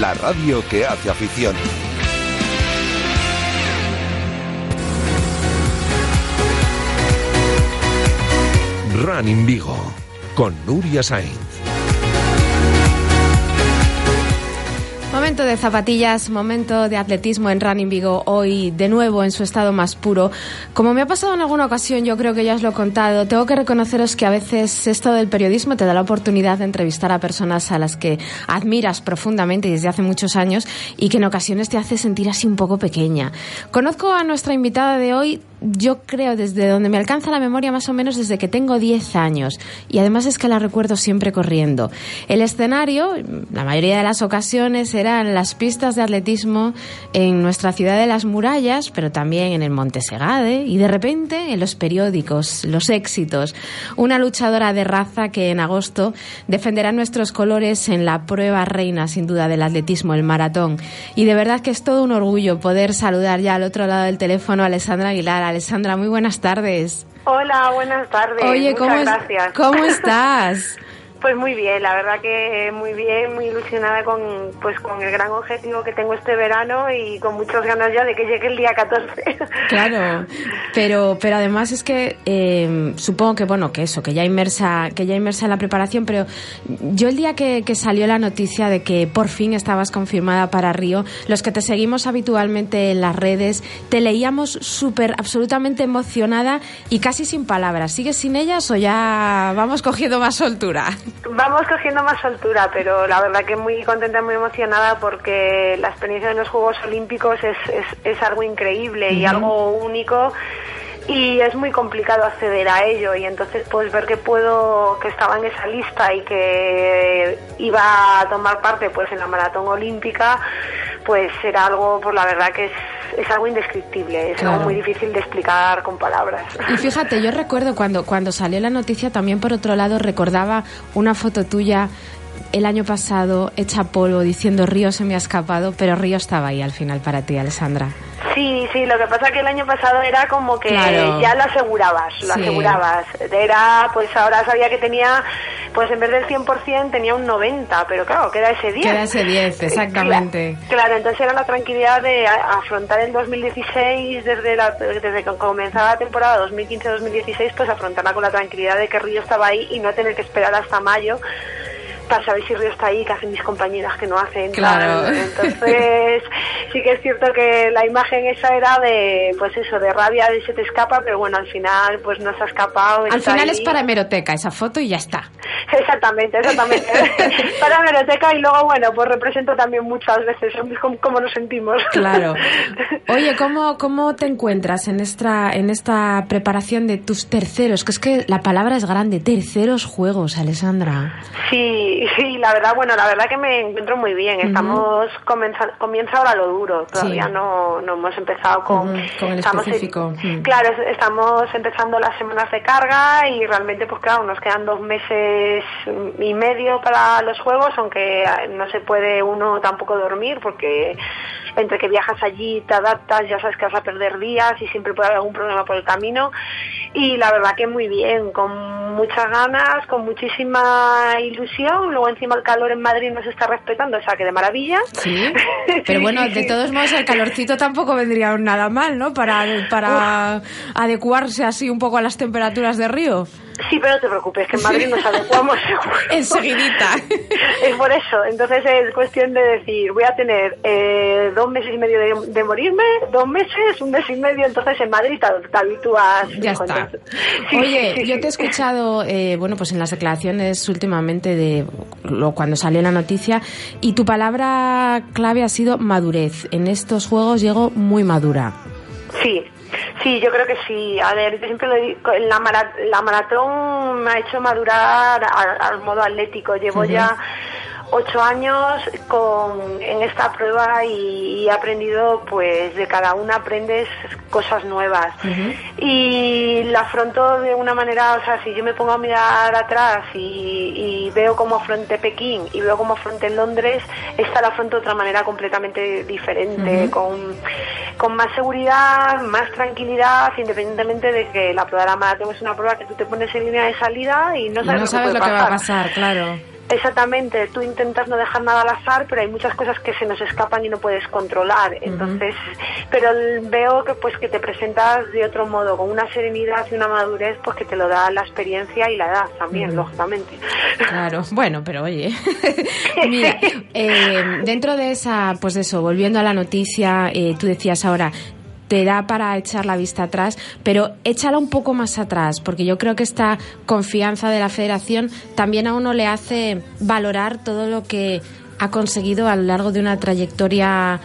la radio que hace afición. Running Vigo con Nuria Sainz. Momento de zapatillas, momento de atletismo en Running Vigo, hoy de nuevo en su estado más puro. Como me ha pasado en alguna ocasión, yo creo que ya os lo he contado, tengo que reconoceros que a veces esto del periodismo te da la oportunidad de entrevistar a personas a las que admiras profundamente desde hace muchos años y que en ocasiones te hace sentir así un poco pequeña. Conozco a nuestra invitada de hoy yo creo desde donde me alcanza la memoria más o menos desde que tengo 10 años y además es que la recuerdo siempre corriendo. El escenario, la mayoría de las ocasiones eran las pistas de atletismo en nuestra ciudad de las murallas, pero también en el Monte Segade y de repente en los periódicos, los éxitos. Una luchadora de raza que en agosto defenderá nuestros colores en la prueba reina sin duda del atletismo, el maratón. Y de verdad que es todo un orgullo poder saludar ya al otro lado del teléfono a Alessandra Aguilar. Alessandra, muy buenas tardes. Hola, buenas tardes. Oye, Muchas ¿cómo, es- gracias. ¿cómo estás? Pues muy bien, la verdad que muy bien, muy ilusionada con pues con el gran objetivo que tengo este verano y con muchas ganas ya de que llegue el día 14. Claro, pero pero además es que eh, supongo que bueno que eso que ya inmersa que ya inmersa en la preparación, pero yo el día que, que salió la noticia de que por fin estabas confirmada para Río, los que te seguimos habitualmente en las redes te leíamos súper absolutamente emocionada y casi sin palabras. ¿Sigues sin ellas o ya vamos cogiendo más soltura? Vamos cogiendo más soltura, pero la verdad que muy contenta, muy emocionada porque la experiencia de los Juegos Olímpicos es, es, es algo increíble y algo único y es muy complicado acceder a ello. Y entonces pues ver que puedo que estaba en esa lista y que iba a tomar parte pues en la maratón olímpica pues era algo pues la verdad que es, es algo indescriptible es Claro. algo muy difícil de explicar con palabras Y fíjate, yo recuerdo cuando, cuando salió la noticia, también por otro lado recordaba una foto tuya el año pasado hecha polvo diciendo Río se me ha escapado, pero Río estaba ahí al final para ti, Alessandra. Sí, sí, lo que pasa que el año pasado era como que Claro. ya lo asegurabas, lo Sí. asegurabas. Era, pues ahora sabía que tenía, pues en vez del 100% tenía un 90%, pero claro, queda ese 10. Queda ese 10, exactamente. Claro, entonces era la tranquilidad de afrontar el 2016 desde, la, desde que comenzaba la temporada 2015-2016, pues afrontarla con la tranquilidad de que Río estaba ahí y no tener que esperar hasta mayo para saber si Río está ahí, que hacen mis compañeras que no hacen. Claro. tal. Entonces, sí que es cierto que la imagen esa era de, pues eso, de rabia, de se te escapa, pero bueno, al final, pues no se ha escapado. Al final ahí. es para hemeroteca esa foto y ya está. Exactamente, exactamente. para Meroteca y luego, bueno, pues represento también muchas veces cómo, cómo nos sentimos. Claro. Oye, ¿cómo, cómo te encuentras en esta, en esta preparación de tus terceros? Que es que la palabra es grande, terceros juegos, Alessandra. Sí, sí, la verdad, bueno, la verdad que me encuentro muy bien. Estamos, comienza, comienza ahora lo duro. Todavía no, no hemos empezado con... Con el estamos específico. Claro, es- estamos empezando las semanas de carga y realmente, pues claro, nos quedan dos meses y medio para los juegos, aunque eh, no se puede uno tampoco dormir porque entre que viajas allí, te adaptas, ya sabes que vas a perder días y siempre puede haber algún problema por el camino. Y la verdad que muy bien, con muchas ganas, con muchísima ilusión. Luego encima el calor en Madrid nos está respetando, o sea que de maravilla. Sí, pero bueno, de todos modos el calorcito tampoco vendría nada mal, ¿no? Para, para adecuarse así un poco a las temperaturas de Río. Sí, pero no te preocupes, que en Madrid nos adecuamos. Enseguidita. Es por eso. Entonces es cuestión de decir, voy a tener eh, dos meses y medio de, de morirme, dos meses, un mes y medio, entonces en Madrid te, te habitúas. Ya está. Sí, Oye, sí, sí, yo te he escuchado, eh, bueno, pues en las declaraciones últimamente de lo, cuando salió la noticia, y tu palabra clave ha sido madurez. En estos juegos llego muy madura. Sí, sí, yo creo que sí. A ver, yo siempre lo digo, la, mara- la maratón me ha hecho madurar al, al modo atlético. Llevo ya ocho años con, en esta prueba y, he aprendido, pues de cada una aprendes cosas nuevas. Y la afronto de una manera, o sea, si yo me pongo a mirar atrás y, y veo cómo afronté Pekín y veo cómo afronté Londres, esta la afronto de otra manera completamente diferente, con, con más seguridad, más tranquilidad, independientemente de que la prueba de la maratón es una prueba que tú te pones en línea de salida y no sabes, no sabes lo lo que, que puede va a pasar, claro. Exactamente, tú intentas no dejar nada al azar, pero hay muchas cosas que se nos escapan y no puedes controlar. Entonces, pero veo que pues que te presentas de otro modo, con una serenidad y una madurez, pues que te lo da la experiencia y la edad también, lógicamente. Claro, bueno, pero oye. Mira, eh, dentro de esa, pues de eso, volviendo a la noticia, eh, tú decías ahora, te da para echar la vista atrás, pero échala un poco más atrás, porque yo creo que esta confianza de la federación también a uno le hace valorar todo lo que ha conseguido a lo largo de una trayectoria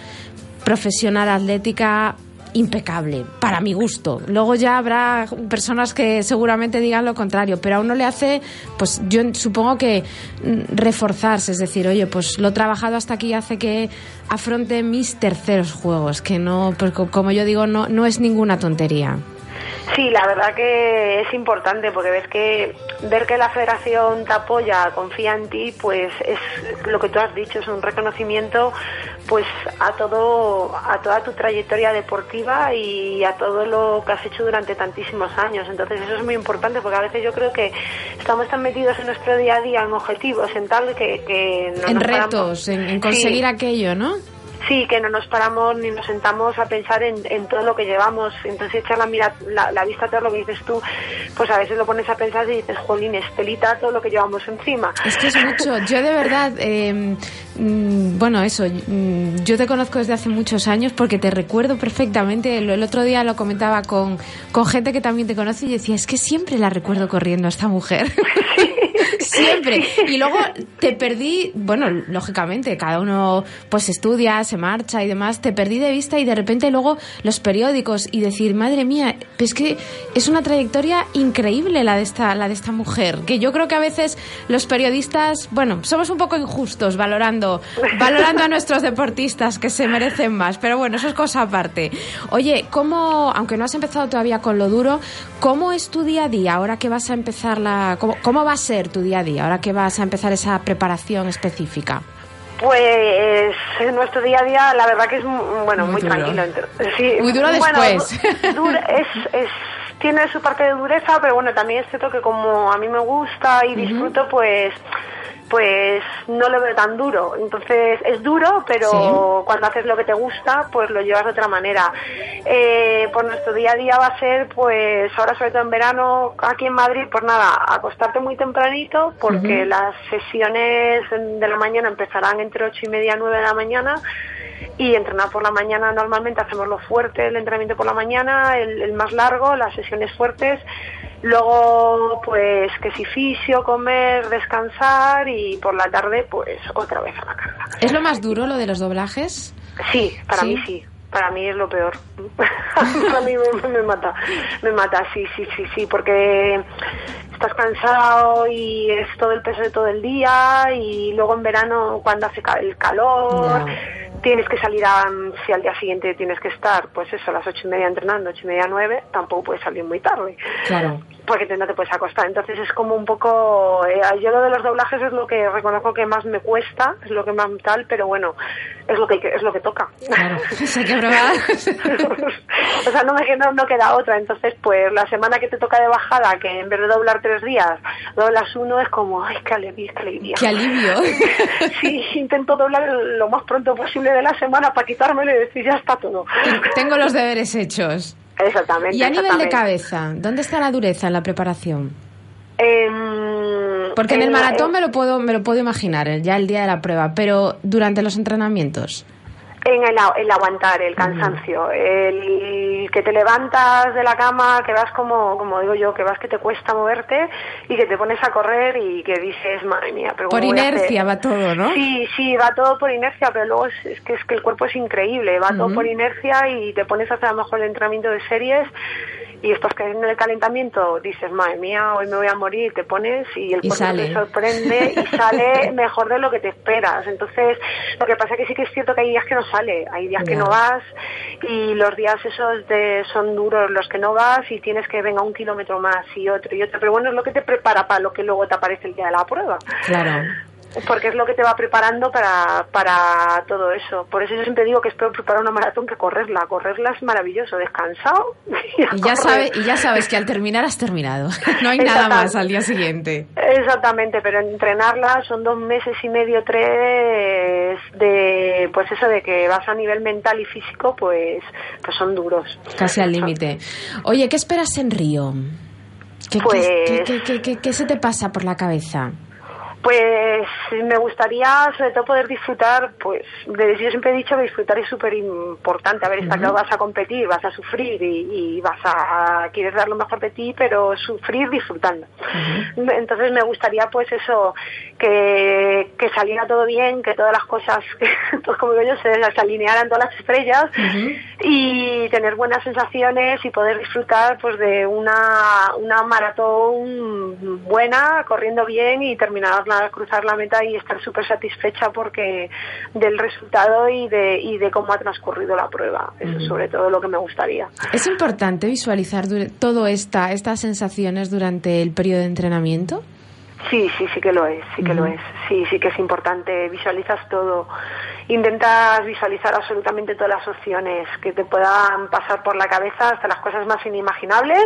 profesional atlética impecable, para mi gusto. Luego ya habrá personas que seguramente digan lo contrario, pero a uno le hace, pues yo supongo que mm, reforzarse, es decir, oye, pues lo trabajado hasta aquí hace que afronte mis terceros juegos, que no, pues co- como yo digo, no, no es ninguna tontería. Sí, la verdad que es importante porque ves que ver que la federación te apoya, confía en ti, pues es lo que tú has dicho, es un reconocimiento pues a todo a toda tu trayectoria deportiva y a todo lo que has hecho durante tantísimos años. Entonces eso es muy importante porque a veces yo creo que estamos tan metidos en nuestro día a día en objetivos, en tal que, que no en nos paramos- retos, en, en conseguir Sí. aquello, ¿no? Sí, que no nos paramos ni nos sentamos a pensar en, en todo lo que llevamos. Entonces echar la, mira, la, la vista a todo lo que dices tú, pues a veces lo pones a pensar y dices, jolín, estelita todo lo que llevamos encima. Es que es mucho. Yo de verdad, eh, mm, bueno, eso, mm, yo te conozco desde hace muchos años porque te recuerdo perfectamente. El, el otro día lo comentaba con, con gente que también te conoce y decía, es que siempre la recuerdo corriendo a esta mujer. siempre. Y luego te perdí, bueno, lógicamente, cada uno pues estudia, se marcha y demás, te perdí de vista y de repente luego los periódicos y decir, madre mía, es que es una trayectoria increíble la de esta, la de esta mujer, que yo creo que a veces los periodistas, bueno, somos un poco injustos valorando, valorando a nuestros deportistas que se merecen más, pero bueno, eso es cosa aparte. Oye, ¿cómo, aunque no has empezado todavía con lo duro, cómo es tu día a día ahora que vas a empezar la, cómo, cómo va a ser tu día a día ahora que vas a empezar esa preparación específica? Pues en nuestro día a día, la verdad que es mm, bueno muy, tranquilo. Sí, Muy duro bueno, después. dur- es, es, tiene su parte de dureza, pero bueno, también es cierto que como a mí me gusta y disfruto, pues pues no lo veo tan duro. Entonces es duro, pero cuando haces lo que te gusta, pues lo llevas de otra manera. Eh, por nuestro día a día va a ser, pues ahora sobre todo en verano, aquí en Madrid, pues nada, acostarte muy tempranito, porque las sesiones de la mañana empezarán entre ocho y media, nueve de la mañana y entrenar por la mañana normalmente hacemos lo fuerte, el entrenamiento por la mañana, el, el más largo, las sesiones fuertes, luego pues que si fisio, comer, descansar y por la tarde pues otra vez a la carga. ¿Es lo más duro lo de los doblajes? Sí, para ¿Sí? mí sí. Para mí es lo peor. para mí me, me mata. Me mata, sí, sí, sí, sí. Porque estás cansado y es todo el peso de todo el día y luego en verano cuando hace el calor tienes que salir a si al día siguiente tienes que estar pues eso a las ocho y media entrenando ocho y media nueve tampoco puedes salir muy tarde Claro. porque no te puedes acostar. Entonces es como un poco, eh, yo lo de los doblajes es lo que reconozco que más me cuesta, es lo que más tal, pero bueno, es lo que es lo que toca. Claro, hay que probar. o sea, no me no, no queda otra. Entonces, pues la semana que te toca de bajada, que en vez de doblar tres días, doblas uno, es como, ay, qué alegría, qué alegría. Qué alivio. sí, intento doblar lo más pronto posible de la semana para quitármelo y decir, ya está todo. Tengo los deberes hechos. Exactamente. Y a nivel de cabeza, ¿dónde está la dureza en la preparación? Em, Porque en el maratón me lo puedo me lo puedo imaginar, ya el día de la prueba, pero durante los entrenamientos. En el, el aguantar, el cansancio, el que te levantas de la cama, que vas como, como digo yo, que vas que te cuesta moverte y que te pones a correr y que dices, madre mía, pero Por ¿cómo voy a inercia hacer?". va todo, ¿no? Sí, sí, va todo por inercia, pero luego es, es que es que el cuerpo es increíble, va todo por inercia y te pones a hacer a lo mejor el entrenamiento de series y estás cayendo en el calentamiento, dices, madre mía, hoy me voy a morir, te pones y el cuerpo te sorprende y sale mejor de lo que te esperas. Entonces, lo que pasa es que sí que es cierto que hay días que no sale, hay días que no vas y los días esos de, son duros los que no vas y tienes que venga un kilómetro más y otro y otro. Pero bueno, es lo que te prepara para lo que luego te aparece el día de la prueba. Claro. Porque es lo que te va preparando para, para todo eso. Por eso yo siempre digo que espero preparar una maratón que correrla. Correrla es maravilloso, descansado. Y, ya sabe, y ya sabes que al terminar has terminado. No hay nada más al día siguiente. Exactamente, pero entrenarla son dos meses y medio, tres de, pues eso de que vas a nivel mental y físico, pues, pues son duros. Casi al límite. Oye, ¿qué esperas en Río? ¿Qué, Pues- qué- qué- qué se te pasa por la cabeza? Pues me gustaría sobre todo poder disfrutar, pues de- yo siempre he dicho que disfrutar es súper importante. A ver, está claro, vas a competir, vas a sufrir y, y vas a, quieres dar lo mejor de ti, pero sufrir disfrutando. Entonces me gustaría pues eso, que, que saliera todo bien, que todas las cosas, pues como digo yo, se, se alinearan todas las estrellas y tener buenas sensaciones y poder disfrutar pues de una, una maratón buena, corriendo bien y terminar cruzar la meta y estar súper satisfecha porque del resultado y de, y de cómo ha transcurrido la prueba. Eso es sobre todo lo que me gustaría. ¿Es importante visualizar todo esta, estas sensaciones durante el periodo de entrenamiento? Sí, sí, sí que lo es, sí que lo es. Sí, sí que es importante. Visualizas todo. Intentas visualizar absolutamente todas las opciones que te puedan pasar por la cabeza, hasta las cosas más inimaginables.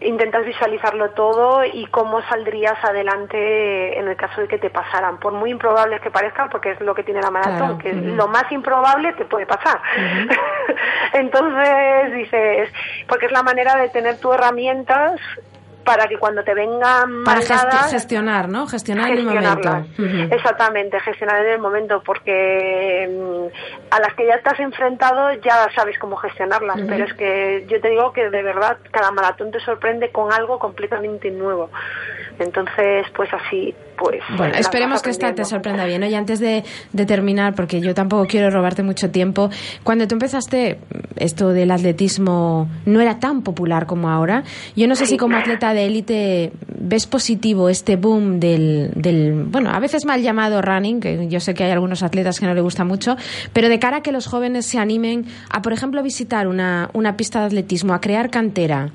Intentas visualizarlo todo y cómo saldrías adelante en el caso de que te pasaran. Por muy improbables que parezcan, porque es lo que tiene la maratón, Claro, que lo más improbable te puede pasar. Entonces dices, porque es la manera de tener tus herramientas para que cuando te vengan Para gestionar, ¿no? Gestionar el gestionarlas. momento. Exactamente, gestionar en el momento, porque mm, a las que ya estás enfrentado ya sabes cómo gestionarlas, pero es que yo te digo que de verdad cada maratón te sorprende con algo completamente nuevo. Entonces, pues así, pues... Bueno, esperemos que esta te sorprenda bien. Y antes de, de terminar, porque yo tampoco quiero robarte mucho tiempo, cuando tú empezaste, esto del atletismo no era tan popular como ahora. Yo no sé si como atleta de élite ves positivo este boom del, del, bueno, a veces mal llamado running, que yo sé que hay algunos atletas que no le gusta mucho, pero de cara a que los jóvenes se animen a, por ejemplo, visitar una, una pista de atletismo, a crear cantera.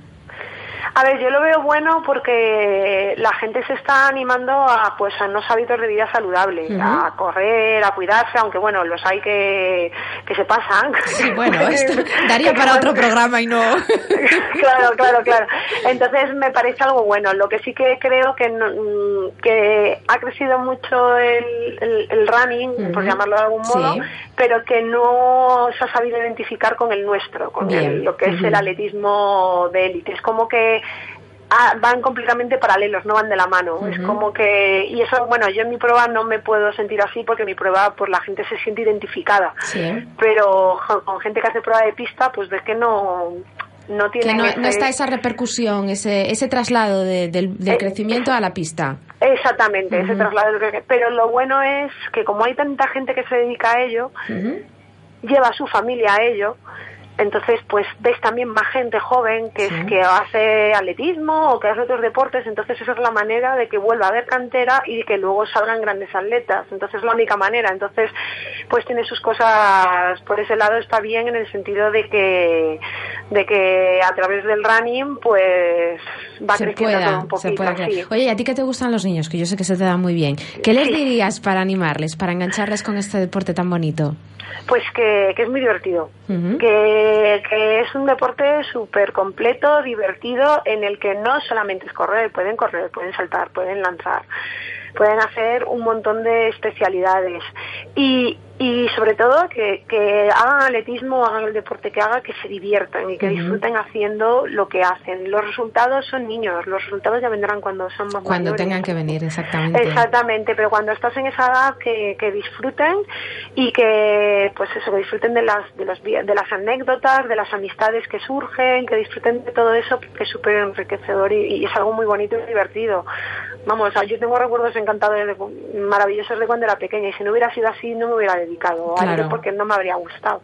A ver, yo lo veo bueno porque la gente se está animando a pues a unos hábitos de vida saludable, a correr, a cuidarse, aunque bueno, los hay que, que se pasan. Sí, bueno, esto daría para otro programa y no. claro, claro, claro. Entonces me parece algo bueno. Lo que sí que creo que no- mm, que ha crecido mucho el, el- el running, por llamarlo de algún modo, Sí. pero que no se ha sabido identificar con el nuestro, con el- lo que es el atletismo de élite. Es como que ah, van completamente paralelos, no van de la mano. Es como que y eso, bueno, yo en mi prueba no me puedo sentir así porque mi prueba, pues la gente se siente identificada Sí. pero con gente que hace prueba de pista, pues ves que no, no tiene Que no, ese- no está esa repercusión, ese, ese traslado de- del, del Eh, crecimiento a la pista. Exactamente, ese Ujú. traslado. del que- Pero lo bueno es que como hay tanta gente que se dedica a ello, lleva a su familia a ello entonces pues ves también más gente joven que, es, que hace atletismo o que hace otros deportes, entonces esa es la manera de que vuelva a haber cantera y que luego salgan grandes atletas, entonces es la única manera, entonces pues tiene sus cosas, por ese lado está bien en el sentido de que, de que a través del running pues va se creciendo pueda, todo un se poquito, sí. crear. Oye, ¿y a ti qué te gustan los niños? Que yo sé que se te da muy bien. ¿Qué les dirías para animarles, para engancharles con este deporte tan bonito? Pues que, que es muy divertido, que, que es un deporte súper completo, divertido, en el que no solamente es correr, pueden correr, pueden saltar, pueden lanzar, pueden hacer un montón de especialidades. Y, y sobre todo que, que hagan atletismo, hagan el deporte que haga, que se diviertan y que disfruten haciendo lo que hacen. Los resultados son niños, los resultados ya vendrán cuando son más Cuando mayores. tengan que venir, exactamente. Exactamente, pero cuando estás en esa edad que, que disfruten y que pues eso, que disfruten de las de, los, de las anécdotas, de las amistades que surgen, que disfruten de todo eso, que es súper enriquecedor y, y es algo muy bonito y divertido. Vamos, yo tengo recuerdos encantadores, maravillosos de cuando era pequeña y si no hubiera sido así no me hubiera dedicado a Claro. ello porque no me habría gustado.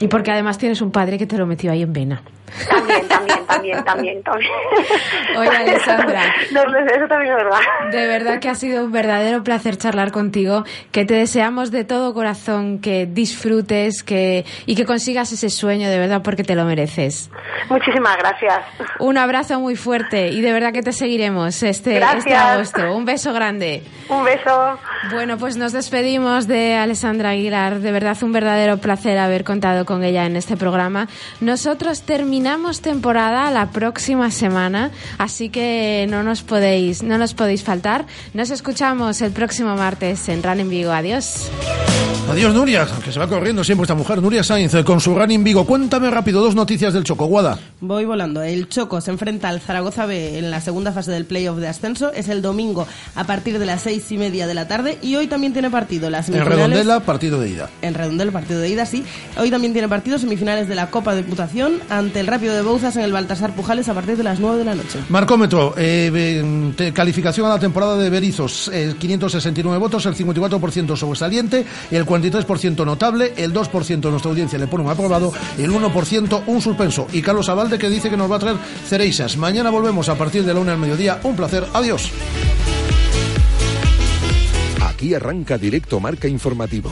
Y porque además tienes un padre que te lo metió ahí en vena. También, también, también, también, también. Oye, Alessandra. No, eso también es verdad. De verdad que ha sido un verdadero placer charlar contigo, que te deseamos de todo corazón que disfrutes que y que consigas ese sueño de verdad porque te lo mereces. Muchísimas gracias. Un abrazo muy fuerte y de verdad que te seguiremos este, Gracias. este agosto. Un beso grande. Un beso. Bueno, pues nos despedimos de Alessandra Aguilar. De verdad, un verdadero placer haber contado con ella en este programa. Nosotros terminamos temporada la próxima semana, así que no nos podéis, no nos podéis faltar. Nos escuchamos el próximo martes en Run en Vigo. Adiós. Adiós, Nuria, que se va corriendo siempre esta mujer. Nuria Sainz, eh, con su Running Vigo. Cuéntame rápido dos noticias del Choco, Guada. Voy volando. El Choco se enfrenta al Zaragoza B en la segunda fase del playoff de ascenso. Es el domingo a partir de las seis y media de la tarde. Y hoy también tiene partido las En. Redondela, partido de ida. En Redondela, partido de ida, sí. Hoy también tiene partido semifinales de la Copa de Diputación ante el Rápido de Bouzas en el Baltasar Pujales a partir de las 9 de la noche. Marcómetro, eh, te- calificación a la temporada de Berizos, eh, 569 votos, el 54% sobresaliente, el 43% notable, el 2% de nuestra audiencia le pone un aprobado, el 1% un suspenso. Y Carlos Abalde que dice que nos va a traer cereixas. Mañana volvemos a partir de la una del mediodía. Un placer. Adiós. Aquí arranca directo Marca Informativo.